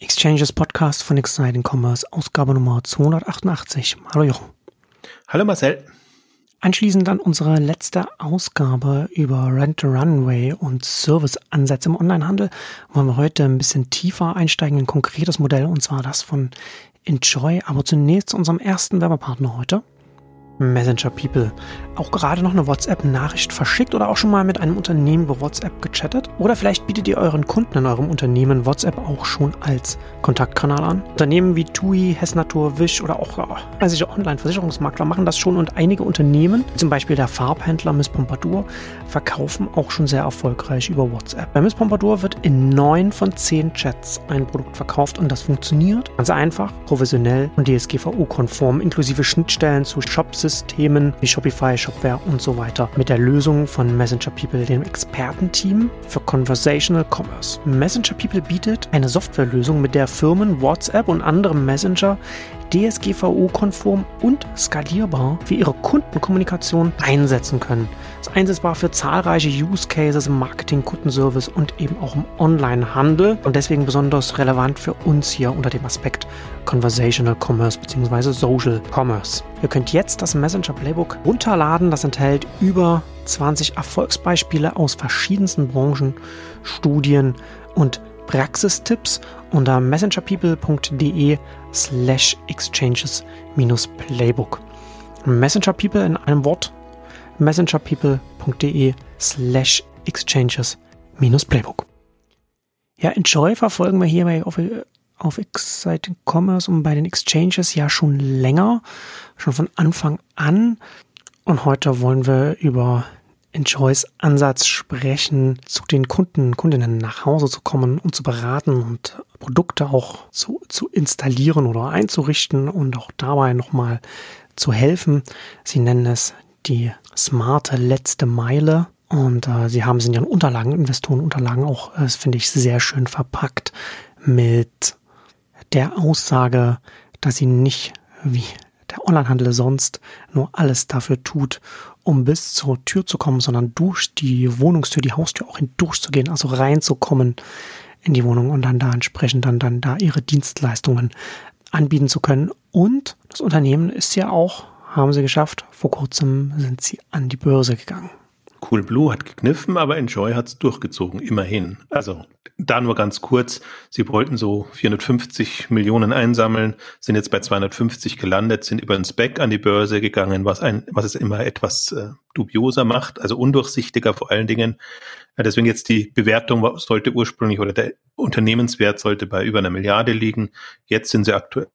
Exchanges Podcast von Exciting Commerce, Ausgabe Nummer 288. Hallo Jochen. Hallo Marcel. Anschließend dann unsere letzte Ausgabe über Rent a Runway und Serviceansätze im Onlinehandel wollen wir heute ein bisschen tiefer einsteigen in ein konkretes Modell und zwar das von Enjoy. Aber zunächst zu unserem ersten Werbepartner heute. Messenger People. Auch gerade noch eine WhatsApp-Nachricht verschickt oder auch schon mal mit einem Unternehmen über WhatsApp gechattet? Oder vielleicht bietet ihr euren Kunden in eurem Unternehmen WhatsApp auch schon als Kontaktkanal an? Unternehmen wie TUI, Hessnatur, Wish oder auch also Online-Versicherungsmakler machen das schon und einige Unternehmen, zum Beispiel der Farbhändler Miss Pompadour, verkaufen auch schon sehr erfolgreich über WhatsApp. Bei Miss Pompadour wird in neun von zehn Chats ein Produkt verkauft und das funktioniert ganz einfach, professionell und DSGVO-konform, inklusive Schnittstellen zu Shops Systemen wie Shopify, Shopware und so weiter mit der Lösung von Messenger People, dem Expertenteam für Conversational Commerce. Messenger People bietet eine Softwarelösung, mit der Firmen WhatsApp und andere Messenger DSGVO-konform und skalierbar für ihre Kundenkommunikation einsetzen können. Ist einsetzbar für zahlreiche Use Cases im Marketing, Kundenservice und eben auch im Online-Handel und deswegen besonders relevant für uns hier unter dem Aspekt Conversational Commerce bzw. Social Commerce. Ihr könnt jetzt das Messenger Playbook runterladen. Das enthält über 20 Erfolgsbeispiele aus verschiedensten Branchen, Studien und Praxistipps unter messengerpeople.de slash exchanges minus playbook. Messenger People in einem Wort messengerpeople.de slash exchanges minus playbook. Ja, Enjoy verfolgen wir hierbei auf, auf Exciting Commerce und bei den Exchanges ja schon länger, schon von Anfang an. Und heute wollen wir über Enjoys Ansatz sprechen, zu den Kunden, Kundinnen nach Hause zu kommen und zu beraten und Produkte auch zu, zu installieren oder einzurichten und auch dabei nochmal zu helfen. Sie nennen es die smarte letzte Meile. Und äh, sie haben es in ihren Unterlagen, Investorenunterlagen auch, äh, finde ich, sehr schön verpackt mit der Aussage, dass sie nicht wie der Onlinehandel sonst nur alles dafür tut, um bis zur Tür zu kommen, sondern durch die Wohnungstür, die Haustür auch hindurchzugehen, also reinzukommen in die Wohnung und dann da entsprechend dann, dann da ihre Dienstleistungen anbieten zu können. Und das Unternehmen ist ja auch, haben sie geschafft, vor kurzem sind sie an die Börse gegangen. Cool Blue hat gekniffen, aber Enjoy hat es durchgezogen, immerhin. Also da nur ganz kurz, sie wollten so 450 Millionen einsammeln, sind jetzt bei 250 gelandet, sind über den Spec an die Börse gegangen, was ein, was es immer etwas äh, dubioser macht, also undurchsichtiger vor allen Dingen. Ja, deswegen jetzt die Bewertung sollte ursprünglich oder der Unternehmenswert sollte bei über einer Milliarde liegen. Jetzt sind sie aktuell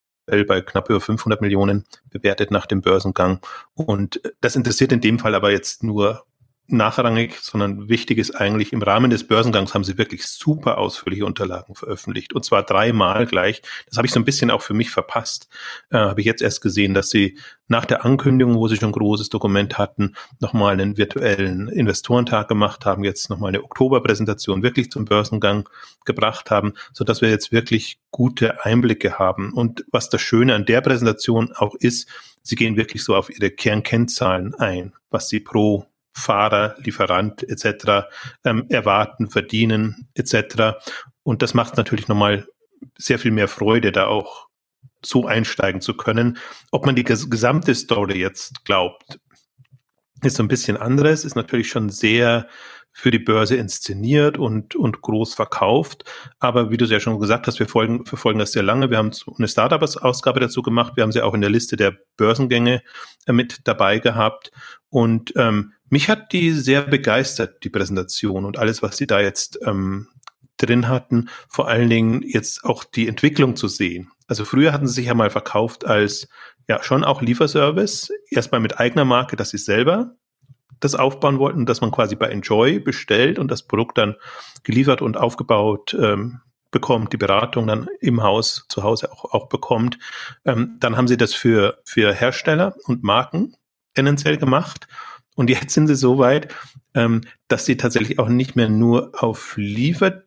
bei knapp über 500 Millionen bewertet nach dem Börsengang. Und das interessiert in dem Fall aber jetzt nur nachrangig, sondern wichtig ist eigentlich, im Rahmen des Börsengangs haben sie wirklich super ausführliche Unterlagen veröffentlicht. Und zwar dreimal gleich. Das habe ich so ein bisschen auch für mich verpasst. Äh, habe ich jetzt erst gesehen, dass sie nach der Ankündigung, wo sie schon ein großes Dokument hatten, nochmal einen virtuellen Investorentag gemacht haben, jetzt nochmal eine Oktoberpräsentation wirklich zum Börsengang gebracht haben, so dass wir jetzt wirklich gute Einblicke haben. Und was das Schöne an der Präsentation auch ist, sie gehen wirklich so auf ihre Kernkennzahlen ein, was sie pro Fahrer, Lieferant etc. Ähm, erwarten, verdienen etc. Und das macht natürlich nochmal sehr viel mehr Freude, da auch so einsteigen zu können. Ob man die gesamte Story jetzt glaubt, ist so ein bisschen anderes, ist natürlich schon sehr für die Börse inszeniert und, und groß verkauft. Aber wie du es ja schon gesagt hast, wir folgen, verfolgen das sehr lange. Wir haben eine Startup-Ausgabe dazu gemacht. Wir haben sie auch in der Liste der Börsengänge äh, mit dabei gehabt. Und ähm, mich hat die sehr begeistert, die Präsentation und alles, was sie da jetzt ähm, drin hatten. Vor allen Dingen jetzt auch die Entwicklung zu sehen. Also früher hatten sie sich ja mal verkauft als ja schon auch Lieferservice. Erstmal mit eigener Marke, dass sie selber das aufbauen wollten, dass man quasi bei Enjoy bestellt und das Produkt dann geliefert und aufgebaut ähm, bekommt, die Beratung dann im Haus, zu Hause auch, auch bekommt. Ähm, dann haben sie das für, für Hersteller und Marken tendenziell gemacht. Und jetzt sind sie so weit, ähm, dass sie tatsächlich auch nicht mehr nur auf Liefer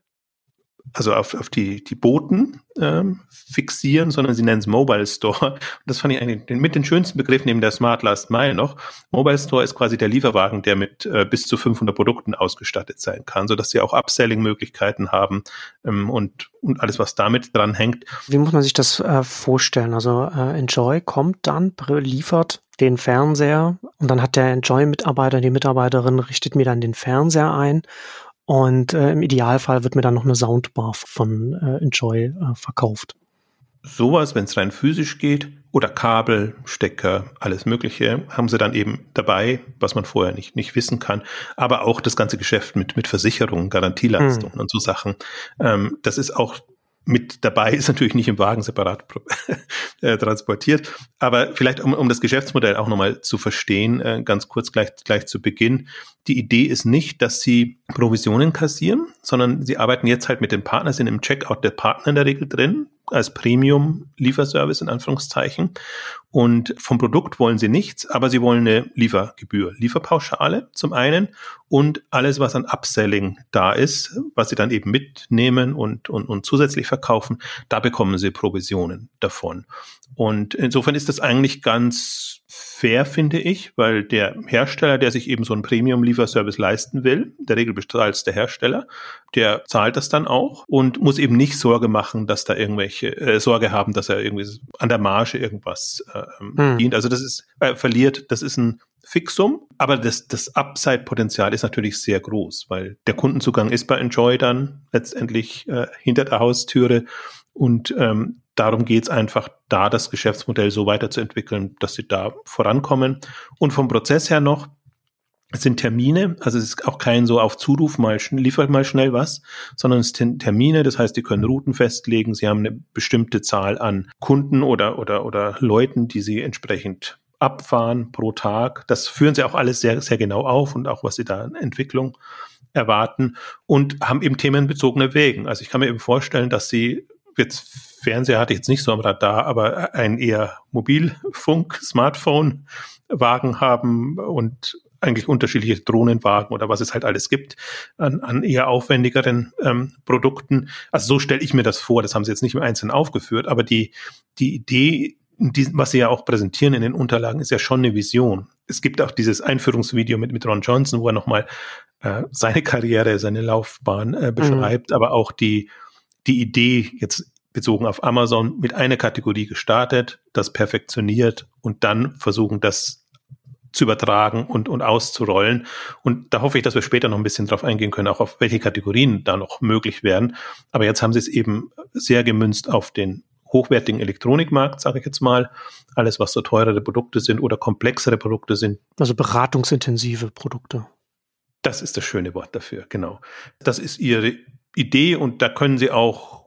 also auf, auf die, die Boten ähm, fixieren, sondern sie nennen es Mobile Store. Und das fand ich eigentlich den, mit den schönsten Begriff neben der Smart Last Mile noch. Mobile Store ist quasi der Lieferwagen, der mit äh, bis zu 500 Produkten ausgestattet sein kann, so dass sie auch Upselling-Möglichkeiten haben ähm, und, und alles, was damit dran hängt. Wie muss man sich das äh, vorstellen? Also äh, Enjoy kommt dann, liefert den Fernseher und dann hat der Enjoy-Mitarbeiter, die Mitarbeiterin richtet mir dann den Fernseher ein und äh, im Idealfall wird mir dann noch eine Soundbar von äh, Enjoy äh, verkauft. Sowas, wenn es rein physisch geht, oder Kabel, Stecker, alles Mögliche, haben sie dann eben dabei, was man vorher nicht, nicht wissen kann. Aber auch das ganze Geschäft mit, mit Versicherungen, Garantieleistungen hm. und so Sachen. Ähm, das ist auch mit dabei, ist natürlich nicht im Wagen separat äh, transportiert. Aber vielleicht, um, um das Geschäftsmodell auch nochmal zu verstehen, äh, ganz kurz gleich, gleich zu Beginn. Die Idee ist nicht, dass sie Provisionen kassieren, sondern sie arbeiten jetzt halt mit dem Partner, sind im Checkout der Partner in der Regel drin als Premium-Lieferservice in Anführungszeichen. Und vom Produkt wollen sie nichts, aber sie wollen eine Liefergebühr, Lieferpauschale zum einen und alles, was an Upselling da ist, was sie dann eben mitnehmen und, und, und zusätzlich verkaufen, da bekommen sie Provisionen davon. Und insofern ist das eigentlich ganz fair, finde ich, weil der Hersteller, der sich eben so einen Premium-Lieferservice leisten will, der Regel bezahlt der Hersteller, der zahlt das dann auch und muss eben nicht Sorge machen, dass da irgendwelche äh, Sorge haben, dass er irgendwie an der Marge irgendwas äh, hm. dient. Also das ist äh, verliert, das ist ein Fixum, aber das, das Upside-Potenzial ist natürlich sehr groß, weil der Kundenzugang ist bei Enjoy dann letztendlich äh, hinter der Haustüre und ähm, darum geht's einfach, da das Geschäftsmodell so weiterzuentwickeln, dass sie da vorankommen. Und vom Prozess her noch, es sind Termine, also es ist auch kein so auf Zuruf mal liefert mal schnell was, sondern es sind Termine, das heißt, die können Routen festlegen, sie haben eine bestimmte Zahl an Kunden oder oder oder Leuten, die sie entsprechend abfahren pro Tag. Das führen sie auch alles sehr sehr genau auf und auch was sie da an Entwicklung erwarten und haben eben themenbezogene Wegen. Also ich kann mir eben vorstellen, dass sie jetzt Fernseher hatte ich jetzt nicht so am Radar, aber ein eher Mobilfunk, Smartphone-Wagen haben und eigentlich unterschiedliche Drohnenwagen oder was es halt alles gibt an, an eher aufwendigeren ähm, Produkten. Also so stelle ich mir das vor. Das haben sie jetzt nicht im Einzelnen aufgeführt, aber die, die Idee, die, was sie ja auch präsentieren in den Unterlagen, ist ja schon eine Vision. Es gibt auch dieses Einführungsvideo mit, mit Ron Johnson, wo er nochmal äh, seine Karriere, seine Laufbahn äh, beschreibt, mhm. aber auch die, die Idee jetzt bezogen auf Amazon mit einer Kategorie gestartet, das perfektioniert und dann versuchen, das zu übertragen und, und auszurollen. Und da hoffe ich, dass wir später noch ein bisschen drauf eingehen können, auch auf welche Kategorien da noch möglich werden. Aber jetzt haben sie es eben sehr gemünzt auf den hochwertigen Elektronikmarkt, sage ich jetzt mal. Alles, was so teurere Produkte sind oder komplexere Produkte sind. Also beratungsintensive Produkte. Das ist das schöne Wort dafür, genau. Das ist ihre Idee und da können sie auch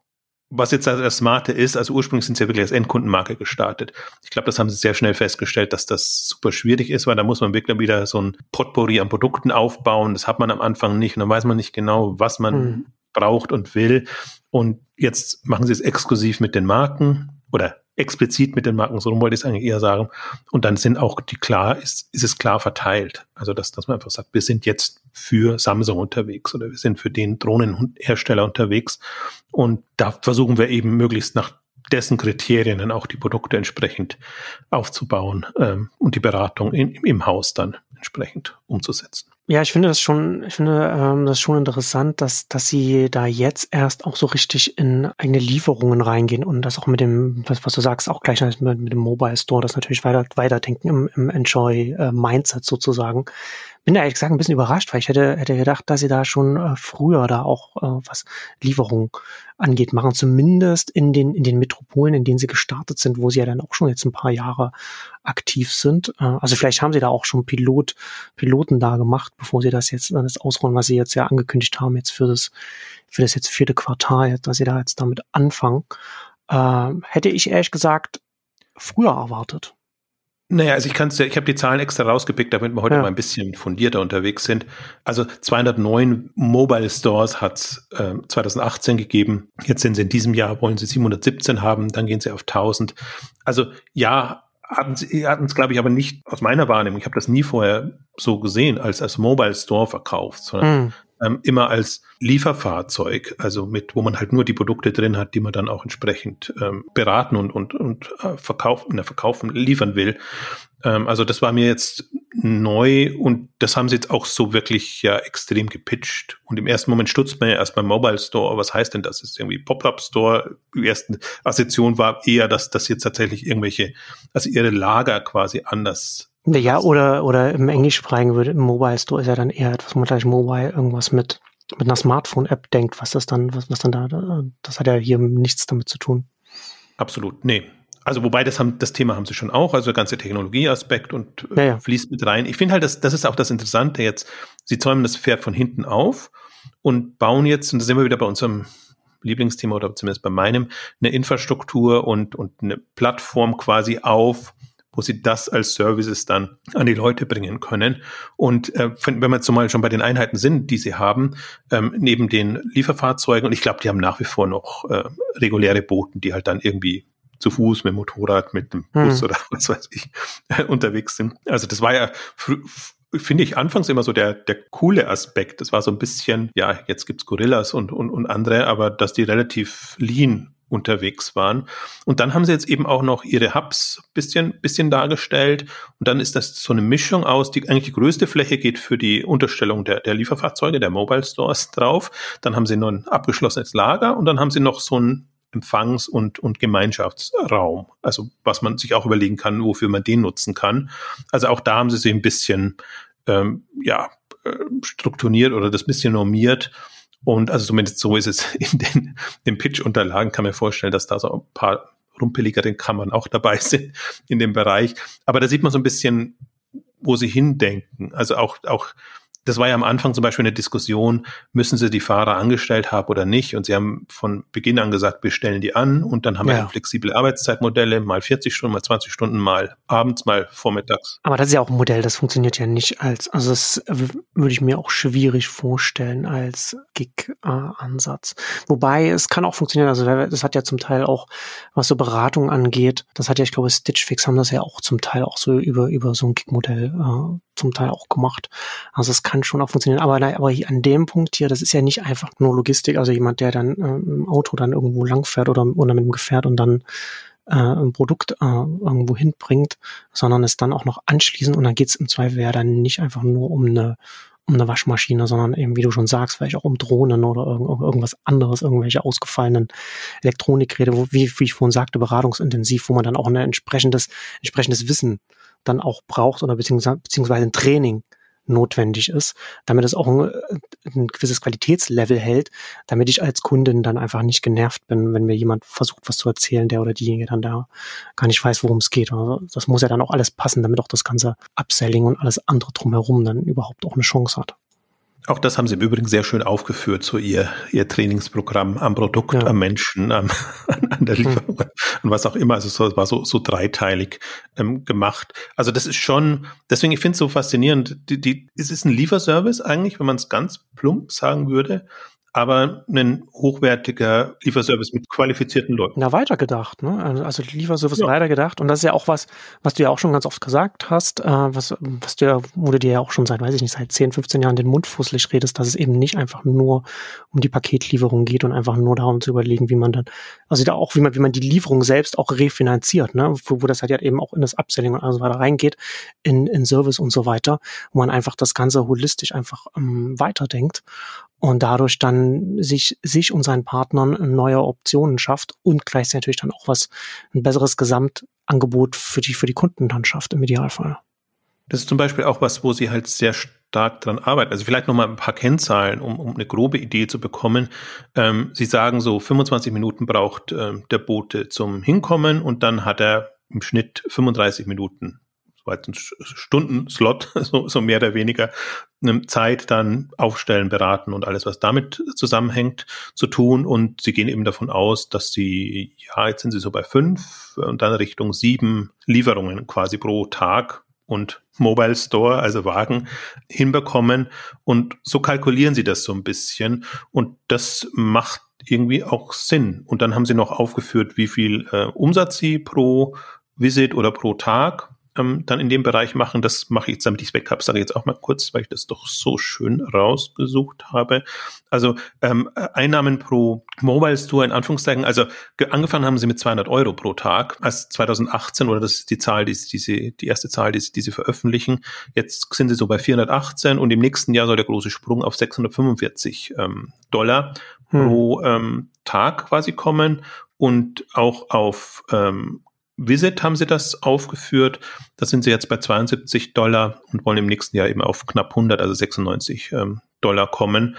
was jetzt das Smarte ist, also ursprünglich sind sie ja wirklich als Endkundenmarke gestartet. Ich glaube, das haben sie sehr schnell festgestellt, dass das super schwierig ist, weil da muss man wirklich wieder so ein Potpourri an Produkten aufbauen. Das hat man am Anfang nicht und dann weiß man nicht genau, was man hm. braucht und will. Und jetzt machen sie es exklusiv mit den Marken oder explizit mit den Marken, so wollte ich es eigentlich eher sagen. Und dann sind auch die klar, ist, ist es klar verteilt. Also, dass, dass man einfach sagt, wir sind jetzt für Samsung unterwegs oder wir sind für den Drohnenhersteller unterwegs. Und da versuchen wir eben möglichst nach dessen Kriterien dann auch die Produkte entsprechend aufzubauen ähm, und die Beratung in, im Haus dann entsprechend umzusetzen. Ja, ich finde das schon, ich finde ähm, das schon interessant, dass, dass sie da jetzt erst auch so richtig in eigene Lieferungen reingehen und das auch mit dem, was, was du sagst, auch gleich mit, mit dem Mobile Store, das natürlich weiter, weiterdenken im, im Enjoy-Mindset äh, sozusagen bin da ehrlich gesagt ein bisschen überrascht, weil ich hätte, hätte gedacht, dass sie da schon äh, früher da auch äh, was Lieferung angeht, machen. Zumindest in den, in den Metropolen, in denen sie gestartet sind, wo sie ja dann auch schon jetzt ein paar Jahre aktiv sind. Äh, also vielleicht haben sie da auch schon Pilot, Piloten da gemacht, bevor sie das jetzt, das ausrollen, was sie jetzt ja angekündigt haben, jetzt für das, für das jetzt vierte Quartal, dass sie da jetzt damit anfangen. Äh, hätte ich ehrlich gesagt früher erwartet. Naja, also ich kann ja, ich habe die Zahlen extra rausgepickt, damit wir heute ja. mal ein bisschen fundierter unterwegs sind. Also 209 Mobile Stores hat es äh, 2018 gegeben. Jetzt sind sie in diesem Jahr, wollen sie 717 haben, dann gehen sie auf 1000. Also ja, hatten sie hatten es, glaube ich, aber nicht aus meiner Wahrnehmung. Ich habe das nie vorher so gesehen, als als Mobile Store verkauft, sondern hm. Ähm, immer als Lieferfahrzeug, also mit, wo man halt nur die Produkte drin hat, die man dann auch entsprechend ähm, beraten und, und, und äh, verkaufen, verkaufen, liefern will. Ähm, also das war mir jetzt neu und das haben sie jetzt auch so wirklich ja extrem gepitcht. Und im ersten Moment stutzt man ja erst beim Mobile Store, was heißt denn das? Ist irgendwie Pop-Up Store? Die erste Assoziation war eher, dass das jetzt tatsächlich irgendwelche, also ihre Lager quasi anders ja, oder, oder im englischsprachigen würde, im Mobile Store ist ja dann eher etwas, wo man gleich Mobile irgendwas mit, mit einer Smartphone-App denkt, was das dann, was, was dann da, das hat ja hier nichts damit zu tun. Absolut, nee. Also wobei das haben, das Thema haben sie schon auch, also der ganze Technologieaspekt und äh, ja, ja. fließt mit rein. Ich finde halt, das, das ist auch das Interessante jetzt. Sie zäumen das Pferd von hinten auf und bauen jetzt, und da sind wir wieder bei unserem Lieblingsthema oder zumindest bei meinem, eine Infrastruktur und, und eine Plattform quasi auf, wo sie das als Services dann an die Leute bringen können. Und äh, wenn wir jetzt mal schon bei den Einheiten sind, die sie haben, ähm, neben den Lieferfahrzeugen, und ich glaube, die haben nach wie vor noch äh, reguläre Boten, die halt dann irgendwie zu Fuß, mit dem Motorrad, mit dem Bus hm. oder was weiß ich, äh, unterwegs sind. Also das war ja finde ich anfangs immer so der, der coole Aspekt. Das war so ein bisschen, ja, jetzt gibt's Gorillas und, und, und andere, aber dass die relativ lean unterwegs waren. Und dann haben sie jetzt eben auch noch ihre Hubs bisschen, bisschen dargestellt. Und dann ist das so eine Mischung aus, die eigentlich die größte Fläche geht für die Unterstellung der, der Lieferfahrzeuge, der Mobile Stores drauf. Dann haben sie noch ein abgeschlossenes Lager und dann haben sie noch so ein Empfangs- und, und Gemeinschaftsraum. Also was man sich auch überlegen kann, wofür man den nutzen kann. Also auch da haben sie sich ein bisschen ähm, ja, äh, strukturiert oder das bisschen normiert und also zumindest so ist es in den, den Pitch-Unterlagen, kann man vorstellen, dass da so ein paar rumpeligere Kammern auch dabei sind in dem Bereich. Aber da sieht man so ein bisschen, wo sie hindenken. Also auch, auch das war ja am Anfang zum Beispiel eine Diskussion, müssen sie die Fahrer angestellt haben oder nicht? Und sie haben von Beginn an gesagt, wir stellen die an und dann haben ja. wir flexible Arbeitszeitmodelle, mal 40 Stunden, mal 20 Stunden, mal abends, mal vormittags. Aber das ist ja auch ein Modell, das funktioniert ja nicht als, also das würde ich mir auch schwierig vorstellen als Gig-Ansatz. Wobei es kann auch funktionieren, also das hat ja zum Teil auch, was so Beratung angeht, das hat ja, ich glaube, Stitch Fix haben das ja auch zum Teil auch so über, über so ein Gig-Modell äh, zum Teil auch gemacht. Also es kann schon auch funktionieren. Aber, aber an dem Punkt hier, das ist ja nicht einfach nur Logistik, also jemand, der dann äh, im Auto dann irgendwo langfährt oder, oder mit dem Gefährt und dann äh, ein Produkt äh, irgendwo hinbringt, sondern es dann auch noch anschließen und dann geht es im Zweifel ja dann nicht einfach nur um eine um eine Waschmaschine, sondern eben, wie du schon sagst, vielleicht auch um Drohnen oder irgend, irgendwas anderes, irgendwelche ausgefallenen Elektronikgeräte, wo, wie, wie ich vorhin sagte, beratungsintensiv, wo man dann auch ein entsprechendes, entsprechendes Wissen dann auch braucht oder beziehungsweise, ein Training notwendig ist, damit es auch ein, ein, gewisses Qualitätslevel hält, damit ich als Kundin dann einfach nicht genervt bin, wenn mir jemand versucht, was zu erzählen, der oder diejenige dann da gar nicht weiß, worum es geht. Also das muss ja dann auch alles passen, damit auch das ganze Upselling und alles andere drumherum dann überhaupt auch eine Chance hat. Auch das haben Sie im Übrigen sehr schön aufgeführt, so Ihr, Ihr Trainingsprogramm am Produkt, ja. am Menschen, am, an der Lieferung hm. und was auch immer. Also es war so, so dreiteilig ähm, gemacht. Also das ist schon, deswegen, ich finde es so faszinierend. Die, die, es ist ein Lieferservice eigentlich, wenn man es ganz plump sagen würde aber ein hochwertiger Lieferservice mit qualifizierten Leuten. Na, weitergedacht, ne? Also, also Lieferservice ja. weitergedacht. Und das ist ja auch was, was du ja auch schon ganz oft gesagt hast, äh, was, was du ja, wo du dir ja auch schon seit, weiß ich nicht, seit 10, 15 Jahren den Mund fusselig redest, dass es eben nicht einfach nur um die Paketlieferung geht und einfach nur darum zu überlegen, wie man dann, also da auch, wie man, wie man die Lieferung selbst auch refinanziert, ne? Wo, wo das halt eben auch in das Upselling und so weiter reingeht, in, in Service und so weiter, wo man einfach das Ganze holistisch einfach ähm, weiterdenkt und dadurch dann sich, sich und seinen Partnern neue Optionen schafft und gleichzeitig natürlich dann auch was, ein besseres Gesamtangebot für die, für die Kunden dann schafft im Idealfall. Das ist zum Beispiel auch was, wo sie halt sehr stark dran arbeiten. Also vielleicht nochmal ein paar Kennzahlen, um, um eine grobe Idee zu bekommen. Ähm, sie sagen so, 25 Minuten braucht ähm, der Bote zum Hinkommen und dann hat er im Schnitt 35 Minuten ein Stundenslot, so, so mehr oder weniger Zeit dann aufstellen, beraten und alles, was damit zusammenhängt, zu tun. Und sie gehen eben davon aus, dass sie, ja, jetzt sind sie so bei fünf und dann Richtung sieben Lieferungen quasi pro Tag und Mobile Store, also Wagen, hinbekommen. Und so kalkulieren sie das so ein bisschen. Und das macht irgendwie auch Sinn. Und dann haben sie noch aufgeführt, wie viel äh, Umsatz sie pro Visit oder pro Tag ähm, dann in dem Bereich machen. Das mache ich jetzt, damit ich es weg habe, sage ich jetzt auch mal kurz, weil ich das doch so schön rausgesucht habe. Also ähm, Einnahmen pro Mobile Store in Anführungszeichen. Also angefangen haben sie mit 200 Euro pro Tag als 2018 oder das ist die Zahl, die, diese, die erste Zahl, die, die sie veröffentlichen. Jetzt sind sie so bei 418 und im nächsten Jahr soll der große Sprung auf 645 ähm, Dollar hm. pro ähm, Tag quasi kommen und auch auf ähm, Visit haben sie das aufgeführt. Da sind sie jetzt bei 72 Dollar und wollen im nächsten Jahr eben auf knapp 100, also 96 ähm, Dollar kommen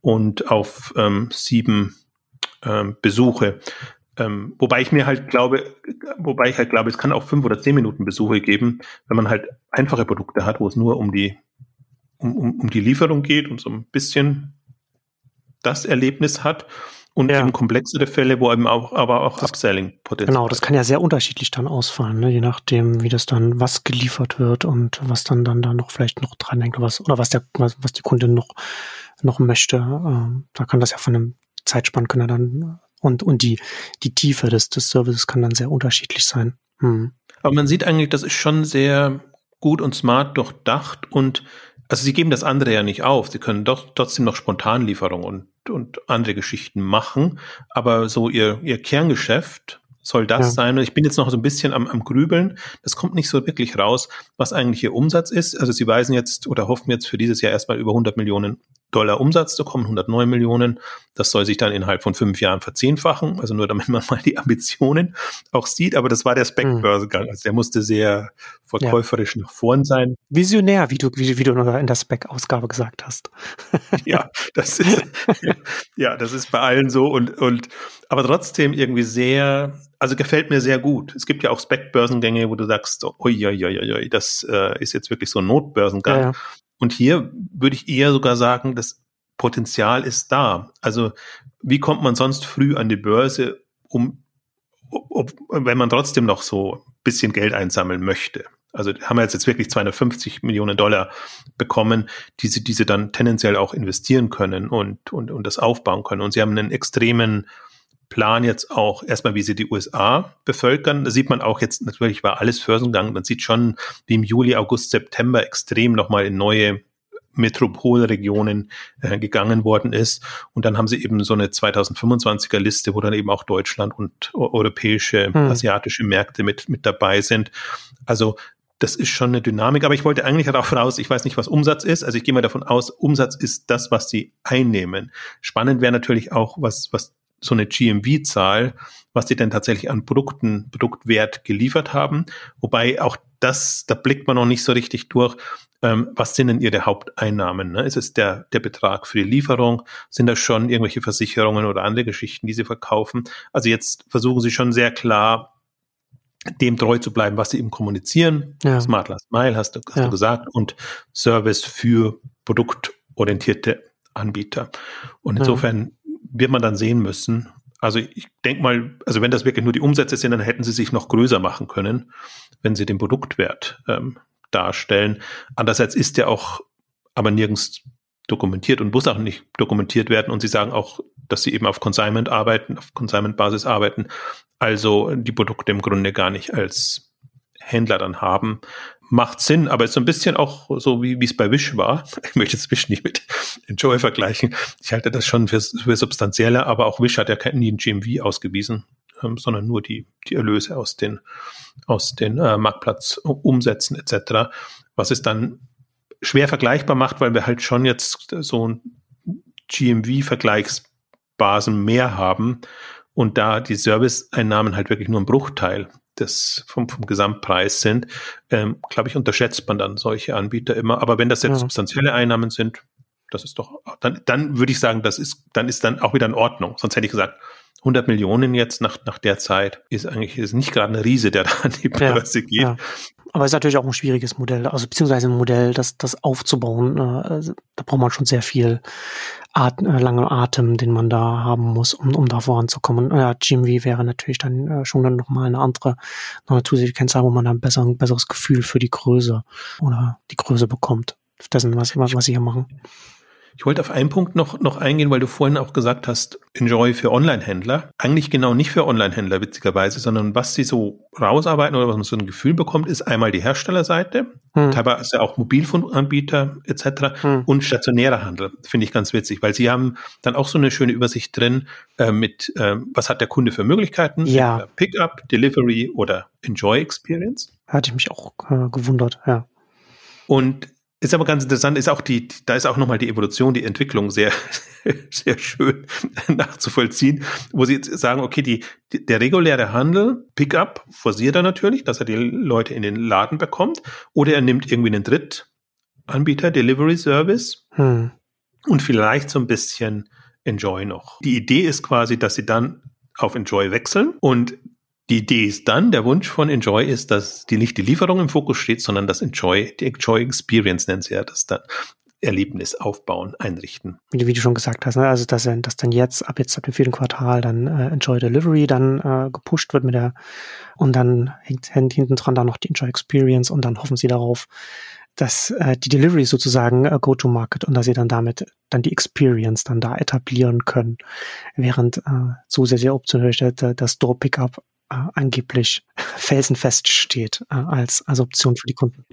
und auf ähm, sieben ähm, Besuche. Ähm, wobei ich mir halt glaube, wobei ich halt glaube, es kann auch fünf oder zehn Minuten Besuche geben, wenn man halt einfache Produkte hat, wo es nur um die um, um, um die Lieferung geht und so ein bisschen das Erlebnis hat und ja. eben komplexere Fälle, wo eben auch, aber auch Upselling-Potenzial. Genau, das kann ja sehr unterschiedlich dann ausfallen, ne? je nachdem, wie das dann, was geliefert wird und was dann dann da noch vielleicht noch dran hängt, was, oder was der, was, was die Kundin noch, noch möchte. Ähm, da kann das ja von einem Zeitspann können dann und, und die, die Tiefe des, des Services kann dann sehr unterschiedlich sein. Hm. Aber man sieht eigentlich, das ist schon sehr gut und smart durchdacht und also sie geben das andere ja nicht auf. Sie können doch trotzdem noch Spontanlieferung und, und andere Geschichten machen. Aber so ihr, ihr Kerngeschäft soll das ja. sein. Und ich bin jetzt noch so ein bisschen am, am Grübeln. Das kommt nicht so wirklich raus, was eigentlich ihr Umsatz ist. Also sie weisen jetzt oder hoffen jetzt für dieses Jahr erstmal über 100 Millionen Dollar Umsatz zu kommen, 109 Millionen. Das soll sich dann innerhalb von fünf Jahren verzehnfachen. Also nur damit man mal die Ambitionen auch sieht. Aber das war der Spec-Börsegang. Hm. Also der musste sehr verkäuferisch ja. nach vorn sein. Visionär, wie du, wie, wie du in der Spec-Ausgabe gesagt hast. ja, das ist, ja, das ist bei allen so und, und, aber trotzdem irgendwie sehr, also gefällt mir sehr gut. Es gibt ja auch Spec-Börsengänge, wo du sagst, oi, oi, oi, oi, das äh, ist jetzt wirklich so ein Notbörsengang. Ja, ja. Und hier würde ich eher sogar sagen, das Potenzial ist da. Also wie kommt man sonst früh an die Börse, um, ob, wenn man trotzdem noch so ein bisschen Geld einsammeln möchte? Also haben wir jetzt, wirklich 250 Millionen Dollar bekommen, die sie, die sie dann tendenziell auch investieren können und, und, und das aufbauen können. Und sie haben einen extremen Plan jetzt auch erstmal, wie sie die USA bevölkern. Da sieht man auch jetzt, natürlich war alles Börsengang. Man sieht schon, wie im Juli, August, September extrem nochmal in neue Metropolregionen äh, gegangen worden ist. Und dann haben sie eben so eine 2025er Liste, wo dann eben auch Deutschland und europäische, hm. asiatische Märkte mit, mit dabei sind. Also das ist schon eine Dynamik, aber ich wollte eigentlich darauf raus, ich weiß nicht, was Umsatz ist, also ich gehe mal davon aus, Umsatz ist das, was sie einnehmen. Spannend wäre natürlich auch, was, was so eine GMV-Zahl, was die denn tatsächlich an Produkten, Produktwert geliefert haben. Wobei auch das, da blickt man noch nicht so richtig durch. Ähm, was sind denn ihre Haupteinnahmen? Ne? Ist es der, der Betrag für die Lieferung? Sind das schon irgendwelche Versicherungen oder andere Geschichten, die sie verkaufen? Also jetzt versuchen sie schon sehr klar, dem treu zu bleiben, was sie eben kommunizieren. Ja. Smart Last Mile hast du, hast ja. du gesagt und Service für produktorientierte Anbieter. Und insofern wird man dann sehen müssen. Also ich denke mal, also wenn das wirklich nur die Umsätze sind, dann hätten sie sich noch größer machen können, wenn sie den Produktwert ähm, darstellen. Andererseits ist der auch aber nirgends dokumentiert und muss auch nicht dokumentiert werden. Und sie sagen auch, dass sie eben auf Consignment arbeiten, auf Consignment-Basis arbeiten, also die Produkte im Grunde gar nicht als Händler dann haben macht Sinn, aber ist so ein bisschen auch so, wie es bei Wish war. Ich möchte jetzt Wish nicht mit Enjoy vergleichen. Ich halte das schon für, für substanzieller, aber auch Wish hat ja nie ein GMV ausgewiesen, ähm, sondern nur die, die Erlöse aus den, aus den äh, Marktplatzumsätzen etc., was es dann schwer vergleichbar macht, weil wir halt schon jetzt so ein GMV-Vergleichsbasen mehr haben und da die Serviceeinnahmen halt wirklich nur ein Bruchteil des, vom, vom Gesamtpreis sind, ähm, glaube ich, unterschätzt man dann solche Anbieter immer. Aber wenn das jetzt ja. substanzielle Einnahmen sind, das ist doch, dann, dann würde ich sagen, das ist, dann ist dann auch wieder in Ordnung. Sonst hätte ich gesagt, 100 Millionen jetzt nach, nach der Zeit ist eigentlich ist nicht gerade eine Riese, der da an die Börse ja, geht. Ja. Aber es ist natürlich auch ein schwieriges Modell, also beziehungsweise ein Modell, das, das aufzubauen. Äh, also, da braucht man schon sehr viel At äh, lange Atem, den man da haben muss, um, um da voranzukommen. Ja, GMV wäre natürlich dann äh, schon dann nochmal eine andere, noch eine zusätzliche Kennzahl, wo man dann besser, ein besseres Gefühl für die Größe oder die Größe bekommt. Dessen, was, was, was sie hier machen. Ich wollte auf einen Punkt noch, noch eingehen, weil du vorhin auch gesagt hast, Enjoy für Online-Händler. Eigentlich genau nicht für Online-Händler, witzigerweise, sondern was sie so rausarbeiten oder was man so ein Gefühl bekommt, ist einmal die Herstellerseite, hm. teilweise auch Mobilfunkanbieter etc. Hm. und stationärer Handel. Finde ich ganz witzig, weil sie haben dann auch so eine schöne Übersicht drin äh, mit, äh, was hat der Kunde für Möglichkeiten? Ja. Pickup, Delivery oder Enjoy Experience. Hatte ich mich auch äh, gewundert, ja. Und ist aber ganz interessant, ist auch die, da ist auch nochmal die Evolution, die Entwicklung sehr, sehr schön nachzuvollziehen, wo sie jetzt sagen, okay, die, der reguläre Handel, Pickup, forciert er natürlich, dass er die Leute in den Laden bekommt, oder er nimmt irgendwie einen Drittanbieter, Delivery Service, hm. und vielleicht so ein bisschen Enjoy noch. Die Idee ist quasi, dass sie dann auf Enjoy wechseln und die Idee ist dann, der Wunsch von Enjoy ist, dass die nicht die Lieferung im Fokus steht, sondern das Enjoy, die Enjoy Experience nennt sie ja das dann. Erlebnis aufbauen, einrichten. Wie, wie du schon gesagt hast, ne? also dass, dass dann jetzt ab jetzt ab dem vierten Quartal dann äh, Enjoy Delivery dann äh, gepusht wird mit der und dann hängt, hängt hinten dran dann noch die Enjoy Experience und dann hoffen sie darauf, dass äh, die Delivery sozusagen äh, Go-to-Market und dass sie dann damit dann die Experience dann da etablieren können, während äh, zusätzliche Option der, der Store-Pickup äh, angeblich felsenfest steht äh, als, als Option für die Kunden.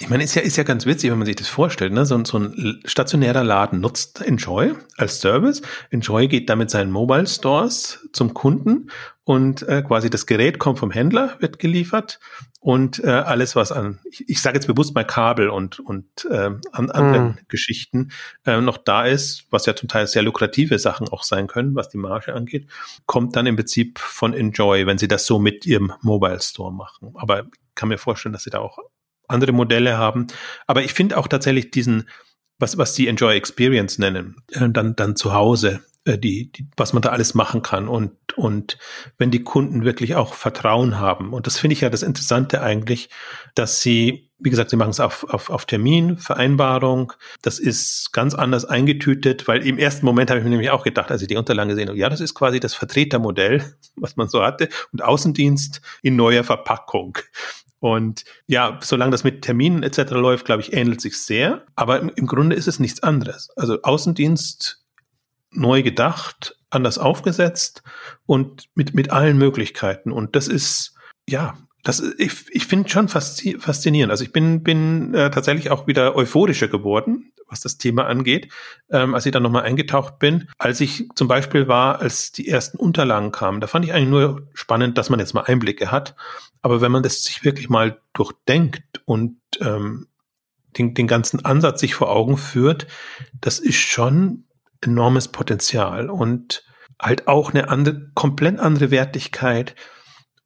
Ich meine, ist ja, ist ja ganz witzig, wenn man sich das vorstellt. Ne? So, so ein stationärer Laden nutzt Enjoy als Service. Enjoy geht damit seinen Mobile Stores zum Kunden und äh, quasi das Gerät kommt vom Händler, wird geliefert und äh, alles, was an, ich, ich sage jetzt bewusst mal Kabel und, und äh, an anderen mm. Geschichten äh, noch da ist, was ja zum Teil sehr lukrative Sachen auch sein können, was die Marge angeht, kommt dann im Prinzip von Enjoy, wenn sie das so mit ihrem Mobile Store machen. Aber ich kann mir vorstellen, dass sie da auch andere Modelle haben. Aber ich finde auch tatsächlich diesen, was, was die Enjoy Experience nennen, äh, dann, dann zu Hause die, die, was man da alles machen kann und, und wenn die Kunden wirklich auch Vertrauen haben. Und das finde ich ja das Interessante eigentlich, dass sie, wie gesagt, sie machen es auf, auf, auf Termin, Vereinbarung. Das ist ganz anders eingetütet, weil im ersten Moment habe ich mir nämlich auch gedacht, als ich die Unterlagen gesehen habe, ja, das ist quasi das Vertretermodell, was man so hatte und Außendienst in neuer Verpackung. Und ja, solange das mit Terminen etc. läuft, glaube ich, ähnelt sich sehr. Aber im, im Grunde ist es nichts anderes. Also Außendienst neu gedacht, anders aufgesetzt und mit, mit allen Möglichkeiten. Und das ist, ja, das, ich, ich finde schon faszinierend. Also ich bin, bin äh, tatsächlich auch wieder euphorischer geworden, was das Thema angeht, ähm, als ich dann nochmal eingetaucht bin. Als ich zum Beispiel war, als die ersten Unterlagen kamen, da fand ich eigentlich nur spannend, dass man jetzt mal Einblicke hat. Aber wenn man das sich wirklich mal durchdenkt und ähm, den, den ganzen Ansatz sich vor Augen führt, das ist schon enormes Potenzial und halt auch eine andere, komplett andere Wertigkeit.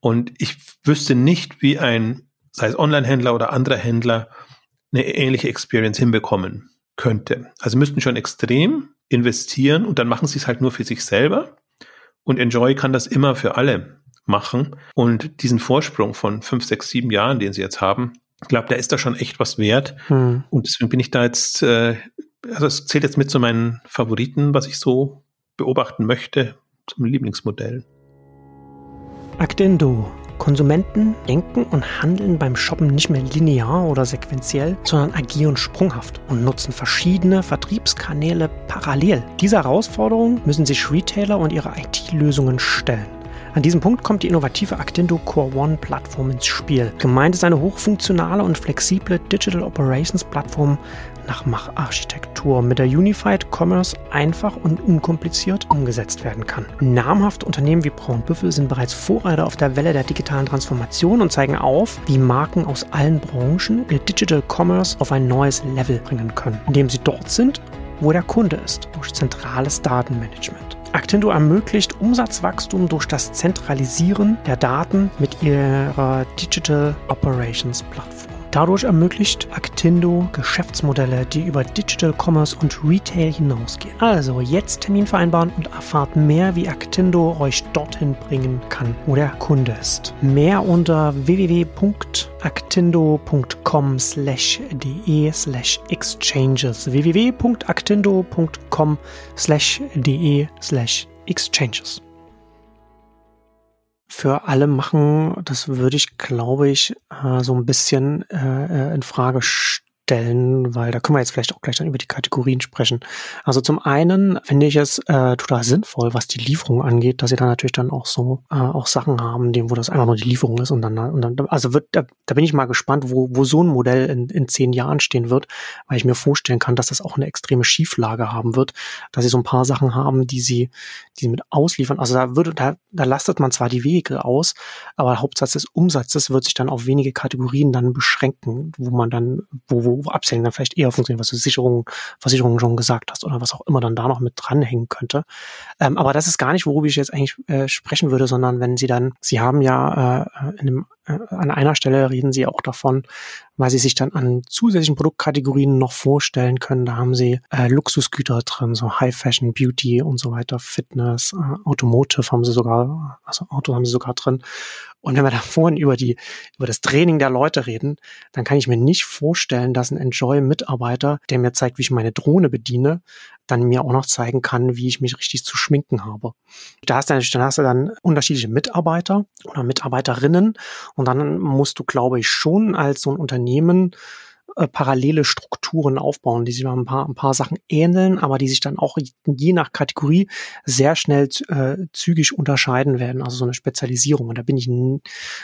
Und ich wüsste nicht, wie ein, sei es Online-Händler oder anderer Händler, eine ähnliche Experience hinbekommen könnte. Also müssten schon extrem investieren und dann machen sie es halt nur für sich selber. Und Enjoy kann das immer für alle machen. Und diesen Vorsprung von fünf, sechs, sieben Jahren, den sie jetzt haben, ich glaube, da ist da schon echt was wert. Hm. Und deswegen bin ich da jetzt äh, also es zählt jetzt mit zu meinen Favoriten, was ich so beobachten möchte, zum Lieblingsmodell. Actendo. Konsumenten denken und handeln beim Shoppen nicht mehr linear oder sequenziell, sondern agieren sprunghaft und nutzen verschiedene Vertriebskanäle parallel. Dieser Herausforderung müssen sich Retailer und ihre IT-Lösungen stellen. An diesem Punkt kommt die innovative Actendo Core One Plattform ins Spiel. Gemeint ist eine hochfunktionale und flexible Digital Operations Plattform nach Macharchitektur, mit der Unified Commerce einfach und unkompliziert umgesetzt werden kann. Namhafte Unternehmen wie Braunbüffel sind bereits Vorreiter auf der Welle der digitalen Transformation und zeigen auf, wie Marken aus allen Branchen ihr Digital Commerce auf ein neues Level bringen können, indem sie dort sind, wo der Kunde ist, durch zentrales Datenmanagement. Actendo ermöglicht Umsatzwachstum durch das Zentralisieren der Daten mit ihrer Digital Operations Plattform. Dadurch ermöglicht Actindo Geschäftsmodelle, die über Digital Commerce und Retail hinausgehen. Also jetzt Termin vereinbaren und erfahrt mehr, wie Actindo euch dorthin bringen kann, wo der Kunde ist. Mehr unter www.actindo.com slash exchanges www.actindo.com slash de slash exchanges für alle machen, das würde ich, glaube ich, äh, so ein bisschen äh, äh, in Frage stellen vorstellen, weil da können wir jetzt vielleicht auch gleich dann über die Kategorien sprechen. Also zum einen finde ich es äh, total sinnvoll, was die Lieferung angeht, dass sie dann natürlich dann auch so äh, auch Sachen haben, dem, wo das einfach nur die Lieferung ist und dann, und dann also wird, da, da bin ich mal gespannt, wo, wo so ein Modell in, in zehn Jahren stehen wird, weil ich mir vorstellen kann, dass das auch eine extreme Schieflage haben wird, dass sie so ein paar Sachen haben, die sie, die sie mit ausliefern. Also da würde, da, da lastet man zwar die Wege aus, aber Hauptsatz des Umsatzes wird sich dann auf wenige Kategorien dann beschränken, wo man dann, wo, wo, wo Upselling dann vielleicht eher funktioniert, was du Sicherungen, Versicherungen schon gesagt hast oder was auch immer dann da noch mit dranhängen könnte. Ähm, aber das ist gar nicht, worüber ich jetzt eigentlich äh, sprechen würde, sondern wenn sie dann, sie haben ja äh, in einem, äh, an einer Stelle reden sie auch davon, weil sie sich dann an zusätzlichen Produktkategorien noch vorstellen können. Da haben sie äh, Luxusgüter drin, so High Fashion, Beauty und so weiter, Fitness, äh, Automotive haben sie sogar, also Auto haben sie sogar drin. Und wenn wir da vorhin über die, über das Training der Leute reden, dann kann ich mir nicht vorstellen, dass ein Enjoy-Mitarbeiter, der mir zeigt, wie ich meine Drohne bediene, dann mir auch noch zeigen kann, wie ich mich richtig zu schminken habe. Da hast du dann, hast du dann unterschiedliche Mitarbeiter oder Mitarbeiterinnen und dann musst du, glaube ich, schon als so ein Unternehmen äh, parallele Strukturen aufbauen, die sich ein paar, ein paar Sachen ähneln, aber die sich dann auch je nach Kategorie sehr schnell äh, zügig unterscheiden werden. Also so eine Spezialisierung. Und da bin ich,